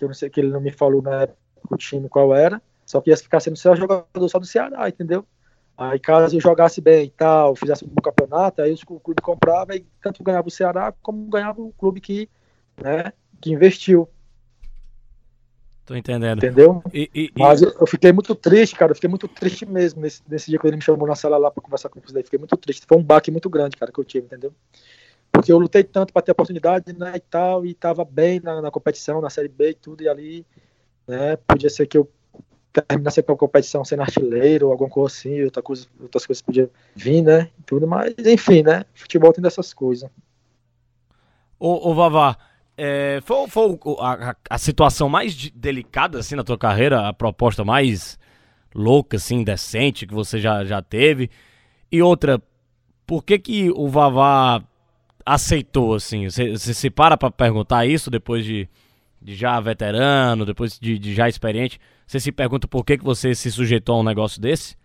que eu não sei que ele não me falou na época o time qual era, só que ia ficar sendo só jogador só do Ceará, entendeu? Aí caso eu jogasse bem e tal, fizesse um bom campeonato, aí o clube comprava e tanto ganhava o Ceará como ganhava o clube que, né, que investiu. Tô entendendo. Entendeu? E, e, Mas eu, eu, fiquei muito triste, cara. Eu fiquei muito triste mesmo nesse, nesse dia que ele me chamou na sala lá pra conversar com daí. Fiquei muito triste. Foi um baque muito grande, cara, que eu tive, entendeu? Porque eu lutei tanto para ter oportunidade, né, e tal, e estava bem na, na, competição, na Série B e tudo, e ali, né, podia ser que eu terminar sempre a competição sendo artilheiro alguma coisa assim, outra coisa, outras coisas podiam vir, né? Tudo, mas enfim, né? Futebol tem dessas coisas. Ô, ô Vavá, é, foi, foi a, a, situação mais delicada assim na tua carreira, a proposta mais louca, assim, decente que você já, já teve? E outra, por que que o Vavá aceitou, assim? Você, se para pra perguntar isso depois de, de já veterano, depois de, de já experiente? Você se pergunta por que que você se sujeitou a um negócio desse?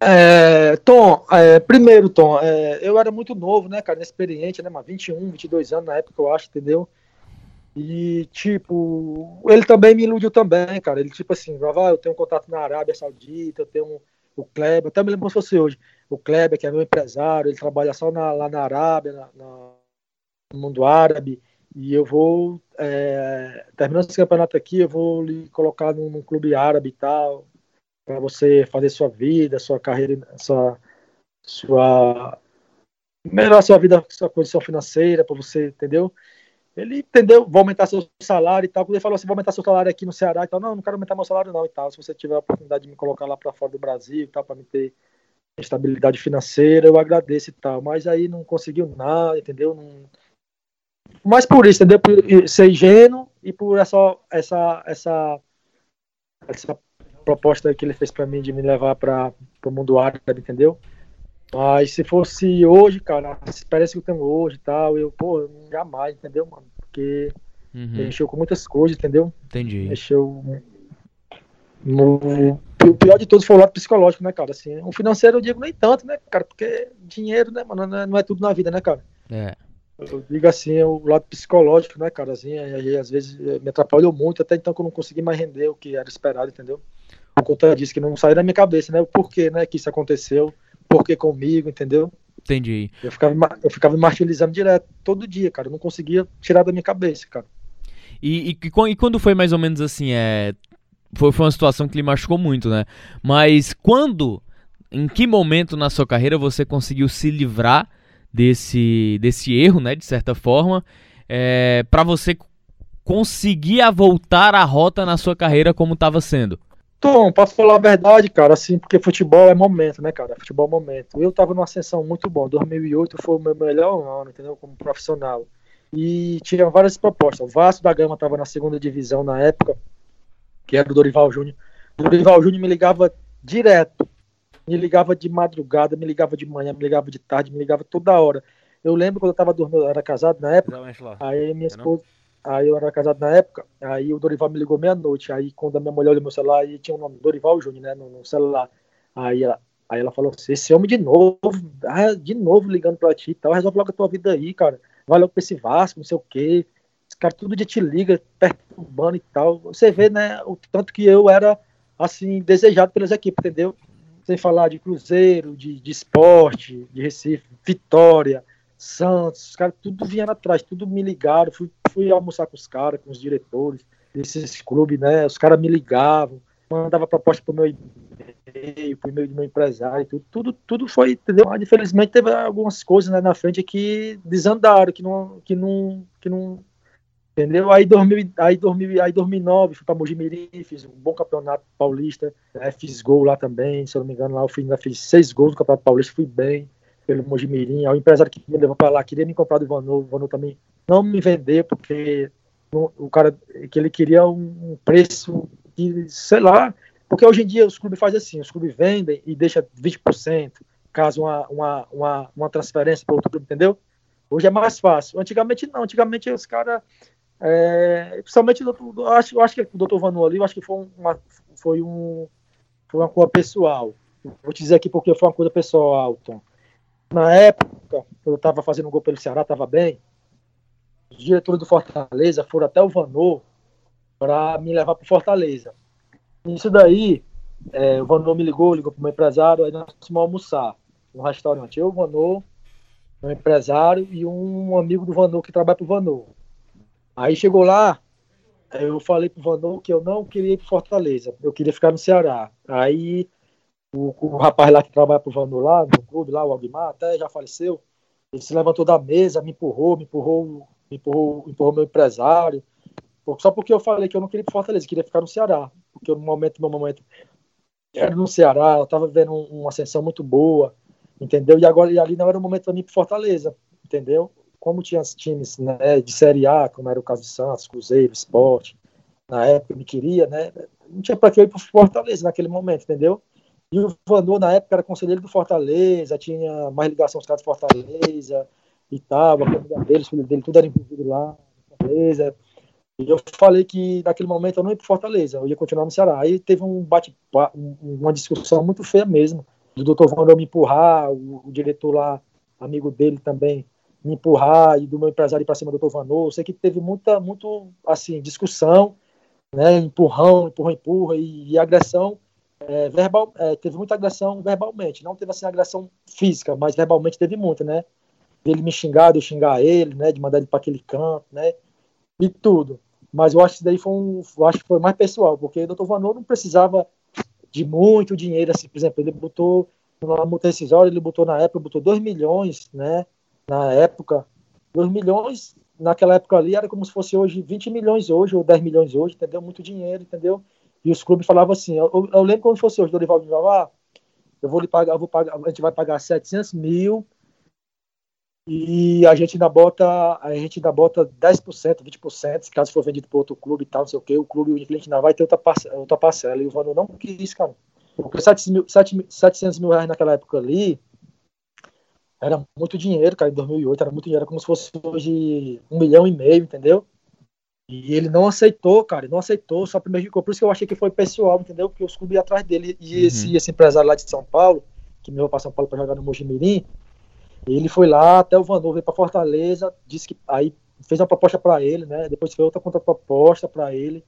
É, Tom, é, primeiro, Tom, é, eu era muito novo, né, cara, inexperiente, né, mas 21, 22 anos na época, eu acho, entendeu? E, tipo, ele também me iludiu também, cara. Ele, tipo assim, vai, eu tenho um contato na Arábia Saudita, eu tenho um, o Kleber, até me lembro se fosse hoje. O Kleber, que é meu empresário, ele trabalha só na, lá na Arábia, na, no mundo árabe, e eu vou, é, terminando esse campeonato aqui, eu vou lhe colocar num, num clube árabe e tal, para você fazer sua vida, sua carreira, sua, sua melhorar sua vida, sua condição financeira, para você, entendeu? Ele entendeu, vou aumentar seu salário e tal. Quando ele falou assim, vou aumentar seu salário aqui no Ceará e tal, não, não quero aumentar meu salário não e tal. Se você tiver a oportunidade de me colocar lá para fora do Brasil e tal, para me ter estabilidade financeira, eu agradeço e tal. Mas aí não conseguiu nada, entendeu? Não... Mas por isso, entendeu? Por ser ingênuo e por essa, essa, essa, essa proposta que ele fez para mim de me levar para o mundo árabe, entendeu? Mas se fosse hoje, cara, a experiência que eu tenho hoje e tal, eu, pô, jamais, entendeu, mano? Porque uhum. mexeu com muitas coisas, entendeu? Entendi. Mexeu. No, o pior de todos foi o lado psicológico, né, cara? Assim, o financeiro eu digo nem tanto, né, cara? Porque dinheiro, né, mano, não é, é tudo na vida, né, cara? É. Eu digo assim, o lado psicológico, né, cara? Assim, aí, às vezes me atrapalhou muito, até então que eu não consegui mais render o que era esperado, entendeu? Por conta disso, que não saiu da minha cabeça, né? O porquê, né, que isso aconteceu, porquê comigo, entendeu? Entendi. Eu ficava, eu ficava me martirizando direto, todo dia, cara. Eu não conseguia tirar da minha cabeça, cara. E, e, e quando foi mais ou menos assim, é. Foi, foi uma situação que lhe machucou muito, né? Mas quando, em que momento na sua carreira você conseguiu se livrar desse, desse erro, né, de certa forma, é, para você conseguir voltar a rota na sua carreira como estava sendo? Tom, posso falar a verdade, cara, assim, porque futebol é momento, né, cara? Futebol é momento. Eu tava numa ascensão muito boa. 2008 foi o meu melhor ano, entendeu? Como profissional. E tinha várias propostas. O Vasco da Gama tava na segunda divisão na época, que era do Dorival Júnior. O Dorival Júnior me ligava direto. Me ligava de madrugada, me ligava de manhã, me ligava de tarde, me ligava toda hora. Eu lembro quando eu tava dormindo, eu era casado na época, aí minha esposa, aí eu era casado na época, aí o Dorival me ligou meia-noite, aí quando a minha mulher olhou meu celular, aí tinha o nome Dorival Júnior, né, no, no, celular. Aí ela, aí ela falou assim, esse homem de novo, ah, de novo ligando pra ti e tal, resolve logo a tua vida aí, cara, vai logo pra esse Vasco, não sei o quê, cara todo dia te liga, perturbando e tal. Você vê, né, o tanto que eu era, assim, desejado pelas equipes, entendeu? sem falar de Cruzeiro, de, de esporte, de Recife, Vitória, Santos, os caras tudo vinha atrás, tudo me ligaram, fui, fui almoçar com os caras, com os diretores desses clubes, né? Os caras me ligavam, mandava proposta pro meu e-mail, pro e-mail do meu empresário, tudo, tudo, tudo foi, entendeu? Mas infelizmente teve algumas coisas né, na frente que desandaram, que não, que não, que não Entendeu? Aí, 2000, aí, 2000, aí 2009 fui para Mojimirim, fiz um bom campeonato paulista, né? fiz gol lá também, se eu não me engano, lá eu fiz, fiz seis gols no campeonato paulista, fui bem pelo Mojimirim. O empresário que me levou para lá queria me comprar do Vanô, o Vanô também não me vender, porque o cara que ele queria um preço que, sei lá, porque hoje em dia os clubes fazem assim, os clubes vendem e deixa 20%, caso uma, uma, uma, uma transferência para outro clube, entendeu? Hoje é mais fácil. Antigamente não, antigamente os caras é, principalmente, eu acho, eu acho que o doutor Vanu ali, eu acho que foi uma, foi um, foi uma coisa pessoal. Vou te dizer aqui porque foi uma coisa pessoal, Tom. Na época, eu estava fazendo um gol pelo Ceará, estava bem. Os diretores do Fortaleza foram até o Vanô para me levar para Fortaleza. Isso daí, é, o Vanô me ligou, ligou para o meu empresário, aí nós fomos almoçar no restaurante. Eu, o Vanô, meu empresário e um amigo do Vanô que trabalha para o Vanô. Aí chegou lá, eu falei pro Vanon que eu não queria ir pro Fortaleza, eu queria ficar no Ceará. Aí o, o rapaz lá que trabalha pro Vanon lá, no clube lá, o Alguimar, até já faleceu, ele se levantou da mesa, me empurrou, me empurrou, me empurrou, empurrou meu empresário, só porque eu falei que eu não queria ir pro Fortaleza, queria ficar no Ceará. porque no momento, no momento era no Ceará, eu estava vendo uma ascensão muito boa, entendeu? E agora e ali não era o momento para mim para Fortaleza, entendeu? Como tinha times né, de Série A, como era o caso de Santos, Cruzeiro, Esporte, na época me queria, né? Não tinha para que eu ir para Fortaleza naquele momento, entendeu? E o Vanô, na época, era conselheiro do Fortaleza, tinha mais ligação os caras de Fortaleza e tal, a família dele, os filhos dele, tudo era envolvido lá, Fortaleza. E eu falei que naquele momento eu não ia para Fortaleza, eu ia continuar no Ceará. Aí teve um bate uma discussão muito feia mesmo, do doutor Vandor me empurrar, o, o, diretor lá, amigo dele também, me empurrar, e do meu empresário para cima do doutor Vanor. Eu sei que teve muita, muito, assim, discussão, né, empurrão, empurra, empurra, e, e agressão é, verbal, é, teve muita agressão verbalmente, não teve assim agressão física, mas verbalmente teve muita, né? Ele me xingar, de eu xingar ele, né? De mandar ele para aquele canto, né? E tudo. Mas eu acho que isso daí foi um, eu acho que foi mais pessoal, porque o Dr. Vanor não precisava de muito dinheiro, assim, por exemplo, ele botou na multa rescisória, ele botou na época, botou 2 milhões, né? Na época, 2 milhões, naquela época ali era como se fosse hoje 20 milhões hoje, ou 10 milhões hoje, entendeu? Muito dinheiro, entendeu? E os clubes falavam assim, eu, eu lembro se fosse hoje, Dorival de Vavá, eu vou lhe pagar, eu vou pagar, a gente vai pagar 700 mil e a gente ainda bota, a gente ainda bota 10%, 20%, caso for vendido para outro clube e tal, não sei o que, o clube, o cliente ainda vai ter outra parcela, outra parcela. E o Vano não quis, cara. Porque 700 mil reais naquela época ali era muito dinheiro, cara, em 2008 era muito dinheiro, era como se fosse hoje um milhão e meio, entendeu? E ele não aceitou, cara, não aceitou, só prejudicou. Por isso que eu achei que foi pessoal, entendeu? Porque os clubes iam atrás dele. E uhum. esse, esse empresário lá de São Paulo, que me levou para São Paulo para jogar no Mojimirim, ele foi lá até o Vanor, veio para Fortaleza, disse que aí fez uma proposta para ele, né? Depois fez outra contraproposta para ele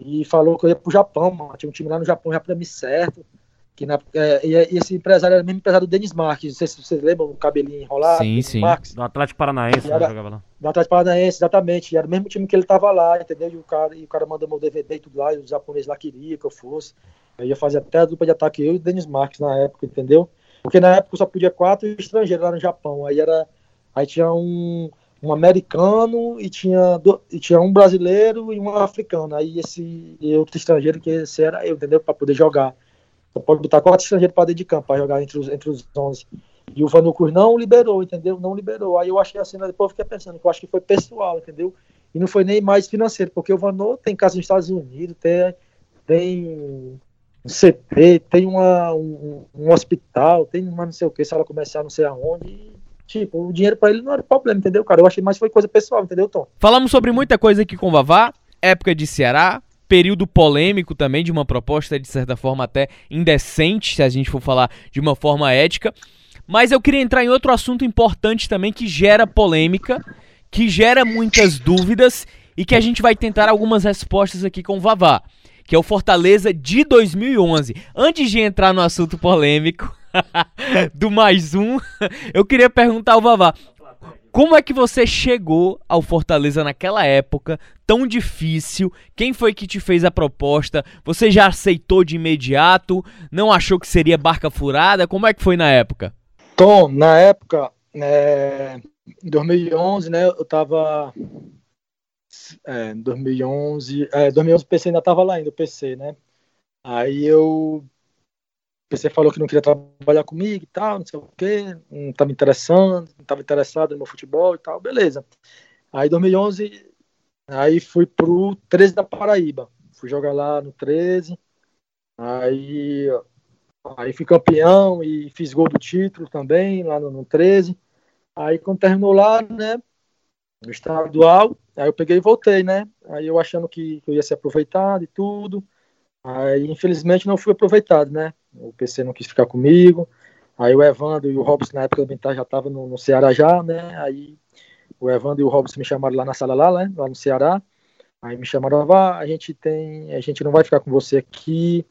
e falou que eu ia pro Japão, mano. Tinha um time lá no Japão já para mim certo. Que na, é, e esse empresário era o mesmo empresário do Denis Marques. Não sei se vocês lembram, o cabelinho enrolado. Sim, sim. Marques. Do Atlético Paranaense, era, jogava lá. Do Atlético Paranaense, exatamente. E era o mesmo time que ele tava lá, entendeu? E o cara, e o cara mandou meu DVD e tudo lá, e os japoneses lá queriam que eu fosse. Eu ia fazer até a dupla de ataque, eu e o Denis Marques na época, entendeu? Porque na época só podia quatro estrangeiros lá no Japão. Aí era. Aí tinha um, um americano e tinha, do, e tinha um brasileiro e um africano. Aí esse e outro estrangeiro, que esse era eu, entendeu? Para poder jogar. Você pode botar quatro estrangeiros para dentro de campo, para jogar entre os, entre os 11. E o Vanucur não liberou, entendeu? Não liberou. Aí eu achei assim, depois eu fiquei pensando, eu acho que foi pessoal, entendeu? E não foi nem mais financeiro, porque o Vanu tem casa nos Estados Unidos, tem, tem um CT, tem uma, um, um, hospital, tem uma não sei o que, sala comercial não sei aonde. E, tipo, o dinheiro para ele não era problema, entendeu, cara? Eu achei mais foi coisa pessoal, entendeu, Tom? Falamos sobre muita coisa aqui com o Vavá, época de Ceará, período polêmico também, de uma proposta de certa forma até indecente, se a gente for falar de uma forma ética. Mas eu queria entrar em outro assunto importante também que gera polêmica, que gera muitas dúvidas e que a gente vai tentar algumas respostas aqui com o Vavá que é o Fortaleza de 2011. Antes de entrar no assunto polêmico do mais um, eu queria perguntar ao Vavá. Como é que você chegou ao Fortaleza naquela época tão difícil? Quem foi que te fez a proposta? Você já aceitou de imediato? Não achou que seria barca furada? Como é que foi na época? Tom, na época, é, em 2011, né, eu tava é, 2011, é, 2011 o PC ainda tava lá ainda, o PC, né? Aí eu, o PC falou que não queria trabalhar comigo e tal, não sei o quê, não estava interessando, não estava interessado no meu futebol e tal, beleza. Aí 2011, aí fui pro 13 da Paraíba, fui jogar lá no 13, aí, aí fui campeão e fiz gol do título também, lá no, no 13. Aí quando terminou lá, né, no estadual, Aí eu peguei e voltei, né? Aí eu achando que, que eu ia ser aproveitado e tudo. Aí, infelizmente, não fui aproveitado, né? O PC não quis ficar comigo. Aí o Evandro e o Robson, na época já estavam no, no, Ceará já, né? Aí o Evandro e o Robson me chamaram lá na sala lá, né? Lá no Ceará. Aí me chamaram, vá, a gente tem, a gente não vai ficar com você aqui.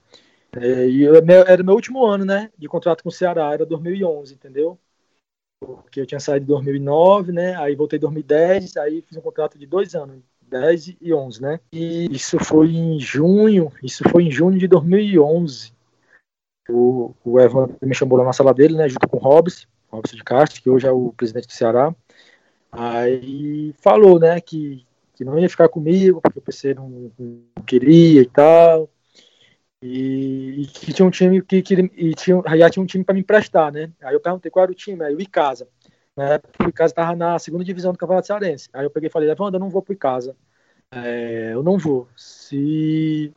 É, e eu, era meu último ano, né? De contrato com o Ceará, era 2011, entendeu? porque eu tinha saído em 2009, né? Aí voltei em 2010, aí fiz um contrato de dois anos, 10 e 11, né? E isso foi em junho, isso foi em junho de 2011. O, o Evan me chamou lá na sala dele, né? Junto com o Robson, Robson de Castro, que hoje é o presidente do Ceará. Aí falou, né? Que, que não ia ficar comigo, porque o PC não, não queria e tal. E, e tinha um time que, que e tinha, já tinha um time para me emprestar, né? Aí eu perguntei qual era o time, aí o Icasa. Né? O Icasa estava na segunda divisão do Campeonato Cearense. Aí eu peguei e falei, Evandro, eu não vou pro Icasa. É, eu não vou. Se,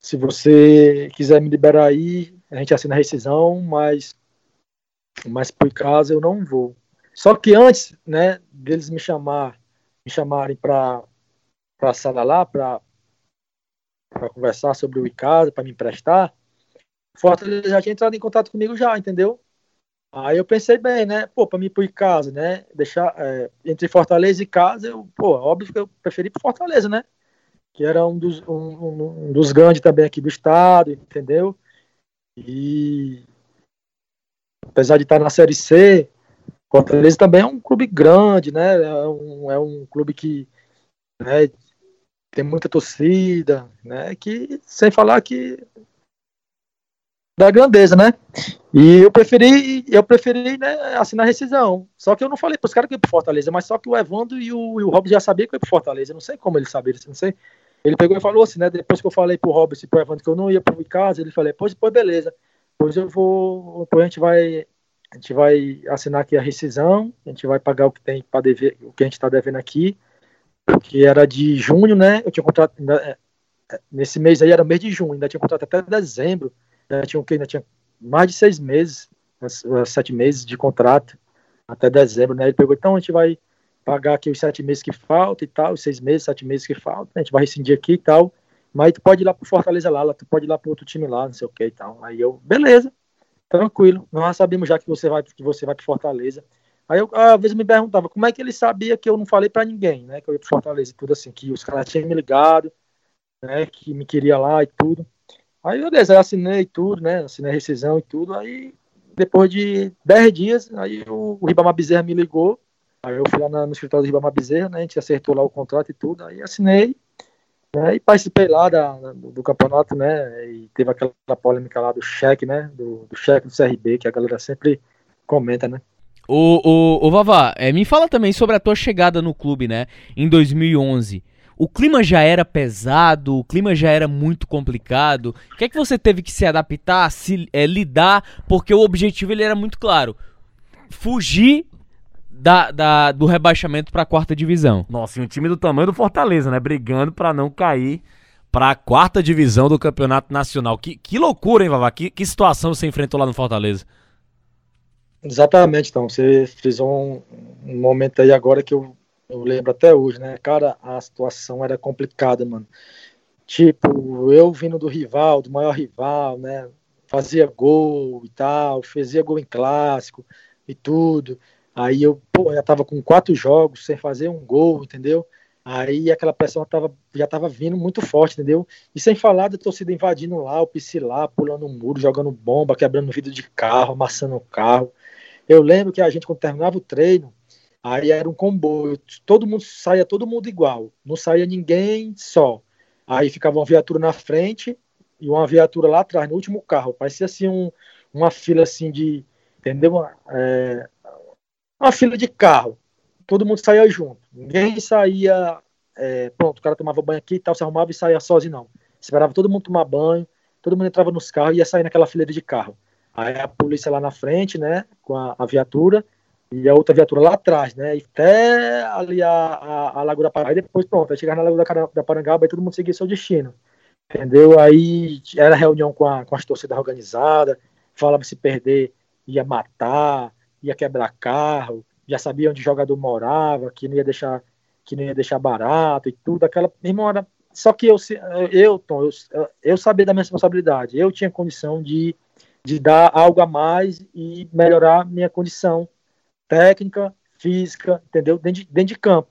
se você quiser me liberar aí, a gente assina a rescisão, mas, mas pro Icasa eu não vou. Só que antes, né, deles me chamar, me chamarem para para a sala lá, para para conversar sobre o Icasa, para me emprestar, Fortaleza já tinha entrado em contato comigo já, entendeu? Aí eu pensei bem, né? Pô, para mim pro Icasa, né? Deixar é, entre Fortaleza e Casa, eu, pô, óbvio que eu preferi pro Fortaleza, né? Que era um dos, um, um dos grandes também aqui do estado, entendeu? E apesar de estar na Série C, Fortaleza também é um clube grande, né? É um, é um clube que né, tem muita torcida, né? Que sem falar que da grandeza, né? E eu preferi, eu preferi né, assinar rescisão. Só que eu não falei para os caras que ia pro Fortaleza, mas só que o Evandro e o, e o Robson já sabiam que eu ia pro Fortaleza. Não sei como ele sabia, não sei. Ele pegou e falou assim, né? Depois que eu falei pro Robson e pro Evandro que eu não ia pro casa, ele falou, pois, pois beleza. Pois eu vou. Depois a gente vai. A gente vai assinar aqui a rescisão, a gente vai pagar o que tem para dever, o que a gente está devendo aqui que era de junho, né? Eu tinha contrato é, é, nesse mês aí era mês de junho, ainda tinha contrato até dezembro, ainda tinha o que ainda tinha mais de seis meses, sete meses de contrato até dezembro, né? Ele pegou, então a gente vai pagar aqui os sete meses que faltam e tal, os seis meses, sete meses que faltam, a gente vai rescindir aqui e tal, mas tu pode ir lá pro Fortaleza lá, tu pode ir lá pro outro time lá, não sei o que e tal. Aí eu, beleza, tranquilo, nós sabemos já que você vai que você vai pro Fortaleza. Aí eu, às vezes, me perguntava como é que ele sabia que eu não falei para ninguém, né? Que eu ia pro Fortaleza e tudo assim, que os caras tinham me ligado, né? Que me queria lá e tudo. Aí, beleza, eu assinei tudo, né? Assinei rescisão e tudo. Aí, depois de 10 dias, aí o, o Ribamar Bezerra me ligou. Aí eu fui lá no, no escritório do Ribamar Bezerra, né? A gente acertou lá o contrato e tudo. Aí assinei, né? E participei lá da, do, campeonato, né? E teve aquela polêmica lá do cheque, né? Do, do cheque do CRB, que a galera sempre comenta, né? O, o Vavá, é, me fala também sobre a tua chegada no clube, né? Em 2011. O clima já era pesado, o clima já era muito complicado. O que é que você teve que se adaptar, se é, lidar? Porque o objetivo ele era muito claro: fugir da, da do rebaixamento para a quarta divisão. Nossa, e um time do tamanho do Fortaleza, né? Brigando para não cair para a quarta divisão do campeonato nacional. Que, que loucura, hein, Vavá? Que, que situação você enfrentou lá no Fortaleza? Exatamente, então, você fez um, um momento aí agora que eu, eu lembro até hoje, né? Cara, a situação era complicada, mano. Tipo, eu vindo do rival, do maior rival, né? Fazia gol e tal, fazia gol em clássico e tudo. Aí eu, pô, já tava com quatro jogos sem fazer um gol, entendeu? Aí aquela pressão tava, já tava vindo muito forte, entendeu? E sem falar da torcida invadindo lá, o PC lá, pulando o muro, jogando bomba, quebrando vidro de carro, amassando o carro. Eu lembro que a gente, quando terminava o treino, aí era um comboio, todo mundo saía todo mundo igual, não saía ninguém só. Aí ficava uma viatura na frente e uma viatura lá atrás, no último carro. Parecia assim um, uma fila assim de, entendeu? É, uma fila de carro. Todo mundo saía junto. Ninguém saía, é, pronto, o cara tomava banho aqui e tal, se arrumava e saía sozinho, não. Esperava todo mundo tomar banho, todo mundo entrava nos carros e ia sair naquela fileira de carro. Aí a polícia lá na frente, né, com a, a viatura, e a outra viatura lá atrás, né, e até ali a, a, a Lagoa da Parangaba, e depois pronto, aí chegar na Lagoa da, da Parangaba e todo mundo seguia seu destino, entendeu? Aí era reunião com, a, com as torcidas organizadas, falava se perder ia matar, ia quebrar carro, já sabia onde o jogador morava, que não ia deixar que não ia deixar barato e tudo, aquela era só que eu eu Tom, eu, eu sabia da minha responsabilidade, eu tinha condição de de dar algo a mais e melhorar minha condição técnica, física, entendeu? Dentro de, dentro de campo.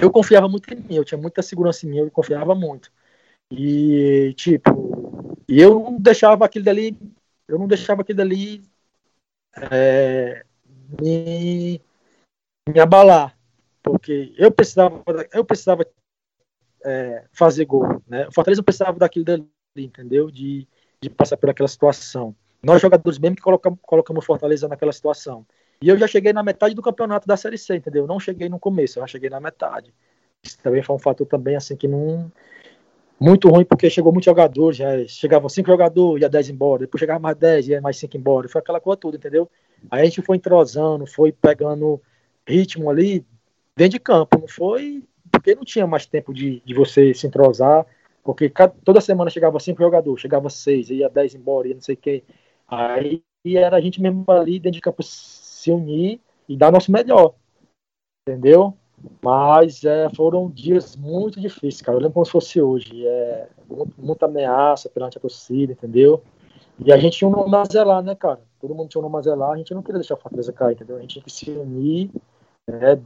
Eu confiava muito em mim, eu tinha muita segurança em mim, eu confiava muito. E, tipo, e eu não deixava aquilo dali, eu não deixava aquilo dali é, me, me abalar, porque eu precisava, eu precisava é, fazer gol, né? O Fortaleza precisava daquilo dali, entendeu? De, de passar por aquela situação. Nós, jogadores mesmo, que colocamos, colocamos Fortaleza naquela situação. E eu já cheguei na metade do campeonato da Série C, entendeu? não cheguei no começo, eu já cheguei na metade. Isso também foi um fator também, assim, que não... muito ruim porque chegou muitos jogadores, já chegavam cinco jogadores, ia dez embora, depois chegava mais dez, ia mais cinco embora, foi aquela coisa toda, entendeu? Aí a gente foi entrosando, foi pegando ritmo ali dentro de campo, não foi porque não tinha mais tempo de, de você se entrosar, porque cada, toda semana chegava cinco jogadores, chegava seis, ia dez embora, ia não sei quem. Aí era a gente mesmo ali dentro de campo se unir e dar nosso melhor, entendeu? Mas é, foram dias muito difíceis, cara. Eu lembro como se fosse hoje. É, muita ameaça perante a torcida, entendeu? E a gente tinha um nome a zelar, né, cara? Todo mundo tinha um nome a zelar, a gente não queria deixar a Fortaleza cair, entendeu? A gente tinha que se unir, né,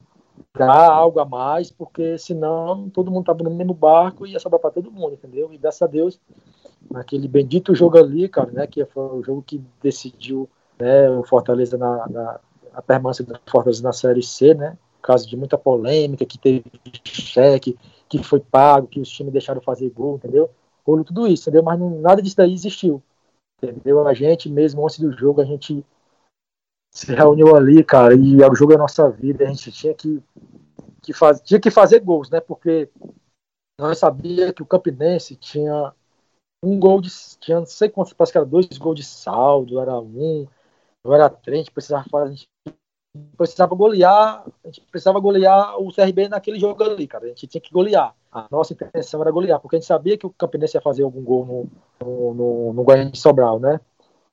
dar algo a mais, porque senão todo mundo tava no mesmo barco e ia sobrar para todo mundo, entendeu? E graças a Deus, naquele bendito jogo ali, cara, né, que foi o jogo que decidiu né, o Fortaleza na, na a permanência do Fortaleza na Série C, né? Causa de muita polêmica, que teve cheque, que foi pago, que os times deixaram fazer gol, entendeu? Rolou tudo isso, entendeu? Mas não, nada disso daí existiu, entendeu? A gente mesmo antes do jogo, a gente se reuniu ali, cara, e o jogo da nossa vida, a gente tinha que, que, faz, tinha que fazer gols, né? Porque nós sabia que o Campinense tinha um gol de. Tinha não sei quantos, parece que era dois gols de saldo, era um, ou era três, a precisava fazer, a gente precisava golear, a gente precisava golear o CRB naquele jogo ali, cara. A gente tinha que golear. A nossa intenção era golear, porque a gente sabia que o Campinense ia fazer algum gol no, no, no, no Guarani de Sobral, né?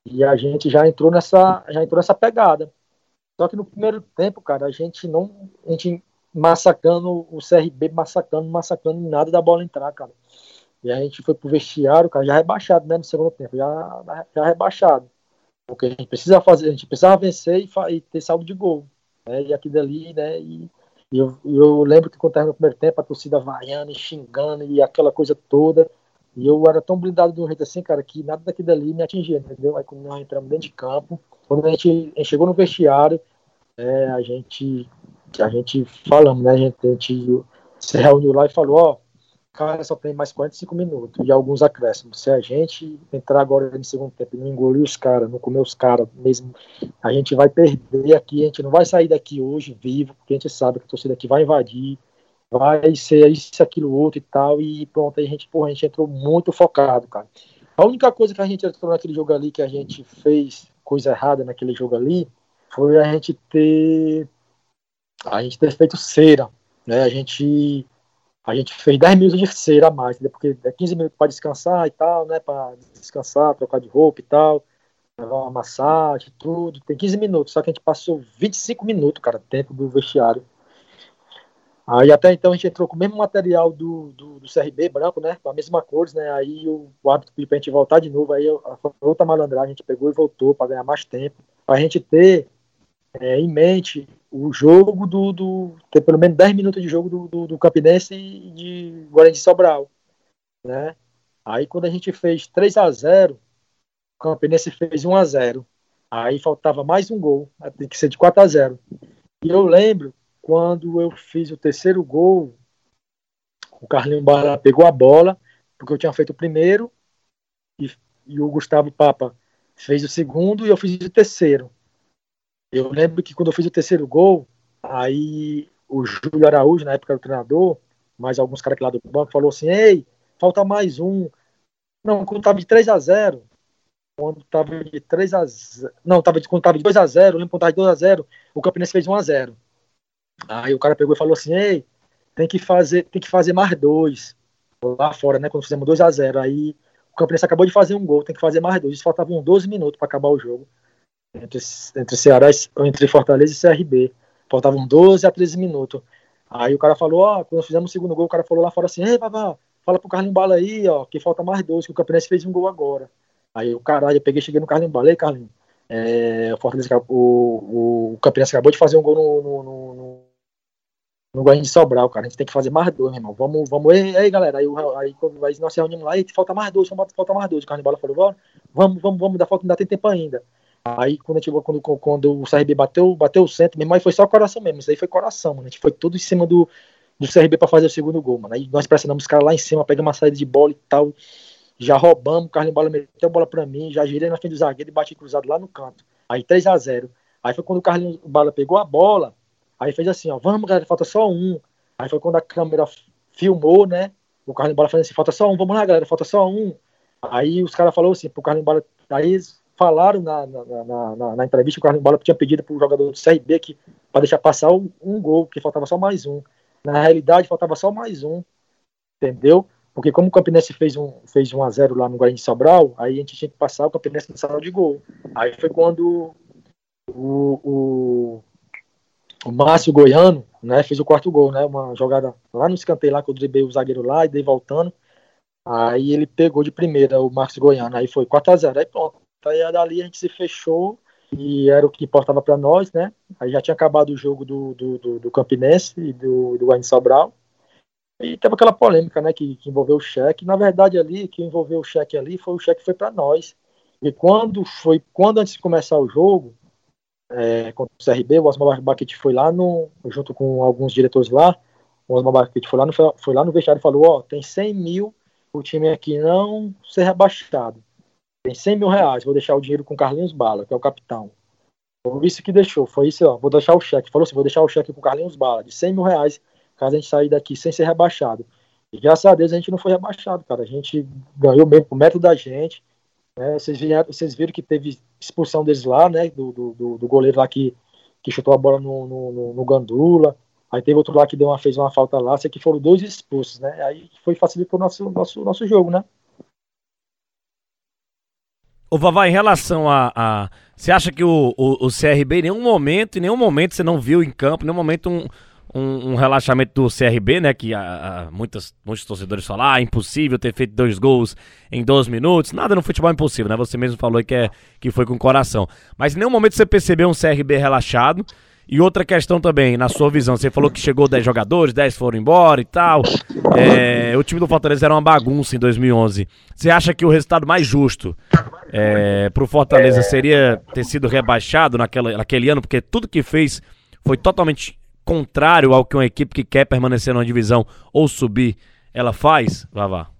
E a gente já entrou nessa, já entrou nessa pegada. Só que no primeiro tempo, cara, a gente não, a gente massacrando o CRB, massacrando, massacrando nada da bola entrar, cara. E a gente foi pro vestiário, cara, já rebaixado, né, no segundo tempo, já, já rebaixado. Porque a gente precisa fazer, a gente precisava vencer e, e ter saldo de gol. Né, e aqui dali, né, e, e eu, eu, lembro que quando no primeiro tempo, a torcida vaiando e xingando e aquela coisa toda. E eu era tão blindado de um jeito assim, cara, que nada daquilo dali me atingia, entendeu? Aí quando nós entramos dentro de campo, quando a gente, a gente chegou no vestiário, é, a gente a gente falamos, né? A gente, a gente se reuniu lá e falou, ó, cara só tem mais 45 minutos e alguns acréscimos. Se a gente entrar agora no segundo tempo e não engolir os caras, não comer os caras mesmo, a gente vai perder aqui, a gente não vai sair daqui hoje vivo, porque a gente sabe que a torcida aqui vai invadir, vai ser isso, aquilo, outro e tal, e pronto, aí a gente, porra, a gente entrou muito focado, cara. A única coisa que a gente entrou naquele jogo ali, que a gente fez coisa errada naquele jogo ali, foi a gente ter a gente ter feito cera, né, a gente a gente fez 10 minutos de cera a mais, porque é 15 minutos para descansar e tal, né, para descansar, trocar de roupa e tal, levar uma massagem, tudo, tem 15 minutos, só que a gente passou 25 minutos, cara, tempo do vestiário, Aí até então a gente entrou com o mesmo material do, do, do CRB branco, né? Com a mesma cores, né? Aí o, o árbitro pediu pra gente voltar de novo. Aí a, outra malandragem a gente pegou e voltou para ganhar mais tempo. Pra gente ter é, em mente o jogo do, do. ter pelo menos 10 minutos de jogo do, do, do Campinense e de Guarani de Sobral. Né? Aí quando a gente fez 3 a 0 o Campinense fez 1 a 0 Aí faltava mais um gol, tem que ser de 4 a 0 E eu lembro quando eu fiz o terceiro gol, o Carlinho Bala pegou a bola, porque eu tinha feito o primeiro, e, e o Gustavo Papa fez o segundo e eu fiz o terceiro. Eu lembro que quando eu fiz o terceiro gol, aí o Júlio Araújo, na época era o treinador, mais alguns caras lá do banco, falou assim: Ei, falta mais um. Não, quando tava de 3 a 0 quando tava de 3 a 0 não, tava de, quando tava de 2 a 0 eu lembro quando tava de 2 a 0 o Campinense fez 1 a 0 Aí o cara pegou e falou assim: Ei, tem que fazer, tem que fazer mais dois. Lá fora, né? Quando fizemos 2 a 0 Aí o Campinense acabou de fazer um gol, tem que fazer mais dois. Faltavam 12 minutos para acabar o jogo. Entre, entre Ceará, entre Fortaleza e CRB. Faltavam 12 a 13 minutos. Aí o cara falou, ó, quando fizemos o segundo gol, o cara falou lá fora assim, ei, babá, fala pro Carlinhos Bala aí, ó, que falta mais dois, que o Campinense fez um gol agora. Aí o caralho, eu peguei, cheguei no Carlinhos Bala, ei, Carlinhos, é, o, o, o Campinense acabou de fazer um gol no, no, no, no Guarani de Sobral, cara. A gente tem que fazer mais dois, meu irmão. Vamos, vamos. Ei, aí, galera. Aí, aí, aí nós se reunimos lá e falta mais dois, falta mais dois. O Carnibola falou, vamos, vamos, vamos, dar falta, ainda tem tempo ainda. Aí quando, gente, quando, quando o CRB bateu, bateu o centro, mesmo, aí foi só coração mesmo. Isso aí foi coração, mano. A gente foi tudo em cima do, do CRB para fazer o segundo gol, mano. Aí nós pressionamos os caras lá em cima, pegamos uma saída de bola e tal. Já roubamos, o Carlinhos Bola meteu a bola pra mim, já girei na frente do zagueiro e bati cruzado lá no canto. Aí 3 a 0 Aí foi quando o Carlinhos Bola pegou a bola, aí fez assim, ó, vamos galera, falta só um. Aí foi quando a câmera filmou, né? o Carlinhos Bola fazendo assim, falta só um, vamos lá, galera, falta só um. Aí os caras falaram assim, pro Carlinhos Bola, aí falaram na, na, na, na, entrevista que o Carlinhos Bola tinha pedido pro jogador do CRB que, pra deixar passar um, um gol, porque faltava só mais um. Na realidade, faltava só mais um, entendeu? Porque como o Campinense fez um, fez um a 0 lá no Guarani de Sobral, aí a gente tinha que passar o Campinense no salão de gol. Aí foi quando o, o, o Márcio Goiano, né, fez o quarto gol, né, uma jogada lá no escanteio lá, que eu driblei o zagueiro lá e dei voltando. Aí ele pegou de primeira o Marcos Goiano, aí foi 4 a 0 aí pronto. Aí dali a gente se fechou e era o que importava para nós, né? Aí já tinha acabado o jogo do, do, do, do Campinense e do, do Guarani Sobral. E teve aquela polêmica, né, que, que envolveu o cheque. Na verdade, ali, que envolveu o cheque ali, foi o cheque foi para nós. E quando foi, quando antes de começar o jogo, é, contra o CRB, o Osmar Baquete foi lá no, junto com alguns diretores lá, o Osmar Baquete foi lá no, foi lá no vestiário e falou, ó, oh, tem 100 mil o time aqui não ser rebaixado. Tem 100 mil reais, vou deixar o dinheiro com o Carlinhos Bala, que é o capitão. Foi isso que deixou, foi isso, ó, vou deixar o cheque. Falou assim, vou deixar o cheque com o Carlinhos Bala, de 100 mil reais caso a gente sair daqui sem ser rebaixado. E graças a Deus a gente não foi rebaixado, cara. A gente ganhou mesmo o método da gente. Né? Vocês, vieram, vocês viram que teve expulsão deles lá, né? Do, do, do goleiro lá que, que chutou a bola no, no, no, Gandula. Aí teve outro lá que deu uma, fez uma falta lá. Sei que foram dois expulsos, né? Aí foi facilitou o nosso, nosso, nosso jogo, né? Ô Vavá, em relação a, a. Você acha que o, o, o CRB em nenhum momento, em nenhum momento você não viu em campo, em nenhum momento um, um, um, relaxamento do CRB, né? Que a, a, muitas, muitos torcedores falam, ah, impossível ter feito dois gols em 12 minutos. Nada no futebol é impossível, né? Você mesmo falou que, é, que foi com o coração. Mas em nenhum momento você percebeu um CRB relaxado. E outra questão também, na sua visão, você falou que chegou 10 jogadores, 10 foram embora e tal. É, o time do Fortaleza era uma bagunça em 2011. Você acha que o resultado mais justo é, pro Fortaleza seria ter sido rebaixado naquela, naquele ano? Porque tudo que fez foi totalmente contrário ao que uma equipe que quer permanecer numa divisão ou subir, ela faz, Vavá?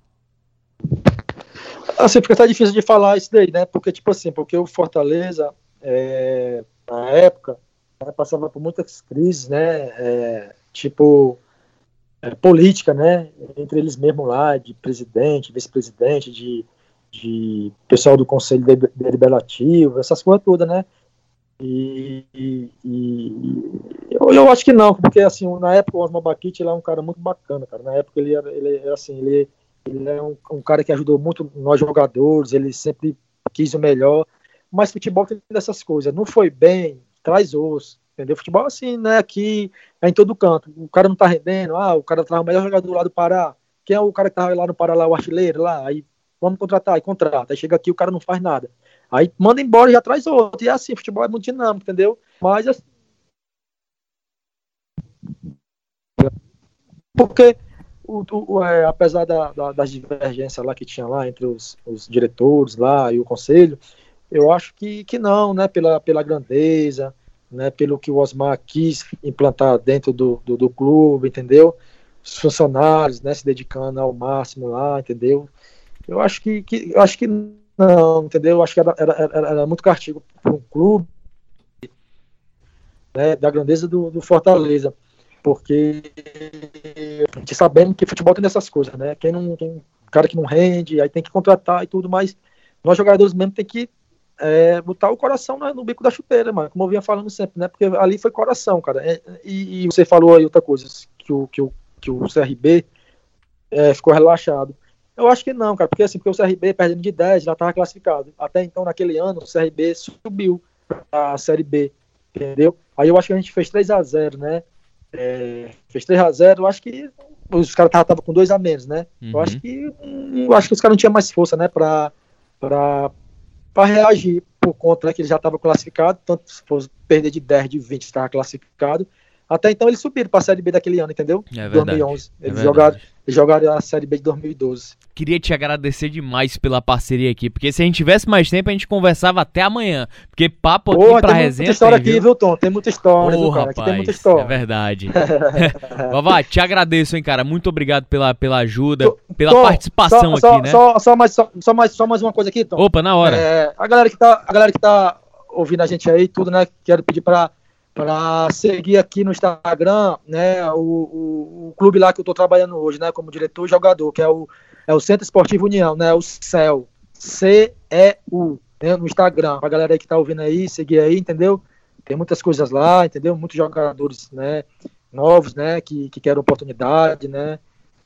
Assim, porque tá difícil de falar isso daí, né? Porque, tipo assim, porque o Fortaleza, é, na época, né, passava por muitas crises, né? É, tipo, é, política, né? Entre eles mesmo lá, de presidente, vice-presidente, de, de pessoal do Conselho Deliberativo, essas coisas todas, né? E, e, e eu, eu, acho que não, porque assim, na época o Osmar Baquite ele é um cara muito bacana, cara. Na época ele era, ele era assim, ele, ele é um, um, cara que ajudou muito nós jogadores, ele sempre quis o melhor. Mas futebol tem dessas coisas. Não foi bem, traz osso. Entendeu? Futebol assim, né? Aqui é em todo canto. O cara não tá rendendo, ah, o cara traz o melhor jogador lá do Pará. Quem é o cara que tava lá no Pará, lá, o artilheiro lá? Aí vamos contratar, aí contrata. Aí chega aqui o cara não faz nada. Aí manda embora e já traz outro. E é assim, futebol é muito dinâmico, entendeu? Mas assim. Porque, o, o é, apesar da, da, das divergências lá que tinha lá entre os, os, diretores lá e o conselho, eu acho que, que não, né? Pela, pela grandeza, né? Pelo que o Osmar quis implantar dentro do, do, do clube, entendeu? Os funcionários, né? Se dedicando ao máximo lá, entendeu? Eu acho que, que eu acho que não, entendeu? Eu acho que era, era, era, muito castigo para um clube né, da grandeza do, do, Fortaleza. Porque sabendo que futebol tem dessas coisas, né? Quem não tem cara que não rende, aí tem que contratar e tudo, mas nós jogadores mesmo tem que é, botar o coração no, no bico da chuteira, mano, como eu vinha falando sempre, né? Porque ali foi coração, cara. É, e, e, você falou aí outra coisa, que o, que o, que o CRB é, ficou relaxado. Eu acho que não, cara, porque assim, porque o CRB perdendo de 10 já estava classificado. Até então, naquele ano, o CRB subiu a Série B, entendeu? Aí eu acho que a gente fez 3 a 0 né? É, fez 3 a 0 eu acho que os caras estavam com 2 a menos, né? Uhum. Eu acho que eu acho que os caras não tinham mais força, né, pra, pra reagir por conta né, que ele já estava classificado, tanto se fosse perder de 10, de 20, estava classificado. Até então eles subiram para a Série B daquele ano, entendeu? É verdade. 2011. É eles é jogaram, jogaram a Série B de 2012. Queria te agradecer demais pela parceria aqui, porque se a gente tivesse mais tempo, a gente conversava até amanhã. Porque papo aqui Porra, pra tem resenha. Tem muita história tem, aqui, viu, Tom? Tem muita história, viu, cara? Aqui tem muita história. É verdade. Vavá, te agradeço, hein, cara. Muito obrigado pela, pela ajuda, pela Tom, participação só, aqui, só, né? Só, só, mais, só, só, mais, só mais uma coisa aqui, Tom. Opa, na hora. É, a, galera que tá, a galera que tá ouvindo a gente aí, tudo, né? Quero pedir pra para seguir aqui no Instagram, né, o, o, o, clube lá que eu estou trabalhando hoje, né, como diretor e jogador, que é o, é o Centro Esportivo União, né, o CEL, C-E-U, né, no Instagram, a galera aí que está ouvindo aí, seguir aí, entendeu? Tem muitas coisas lá, entendeu? Muitos jogadores, né, novos, né, que, que querem oportunidade, né,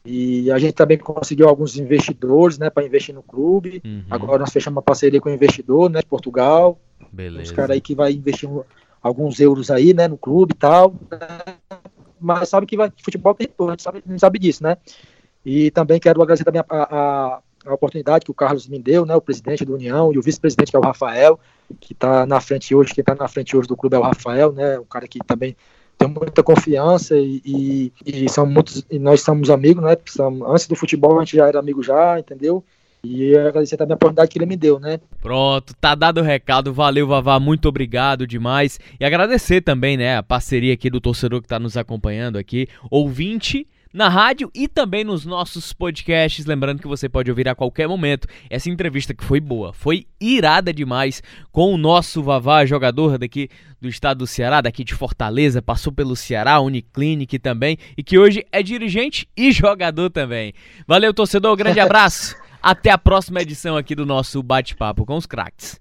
e a gente também conseguiu alguns investidores, né, para investir no clube. Uhum. Agora nós fechamos uma parceria com um investidor, né, de Portugal. Beleza. Os caras aí que vai investir alguns euros aí, né, no clube e tal. Né? Mas sabe que vai, futebol tem gente sabe, sabe disso, né? E também quero agradecer também a, a, a, oportunidade que o Carlos me deu, né, o presidente da União e o vice-presidente que é o Rafael, que está na frente hoje, quem está na frente hoje do clube é o Rafael, né, um cara que também tem muita confiança e, e, e são muitos, e nós somos amigos, né? Somos, antes do futebol a gente já era amigo já, entendeu? E agradecer também a oportunidade que ele me deu, né? Pronto, tá dado o recado. Valeu, Vavá. Muito obrigado demais. E agradecer também, né, a parceria aqui do torcedor que tá nos acompanhando aqui. Ouvinte na rádio e também nos nossos podcasts. Lembrando que você pode ouvir a qualquer momento essa entrevista que foi boa, foi irada demais com o nosso Vavá, jogador daqui do estado do Ceará, daqui de Fortaleza, passou pelo Ceará, Uniclinic também e que hoje é dirigente e jogador também. Valeu, torcedor, grande abraço. Até a próxima edição aqui do nosso bate-papo com os craques.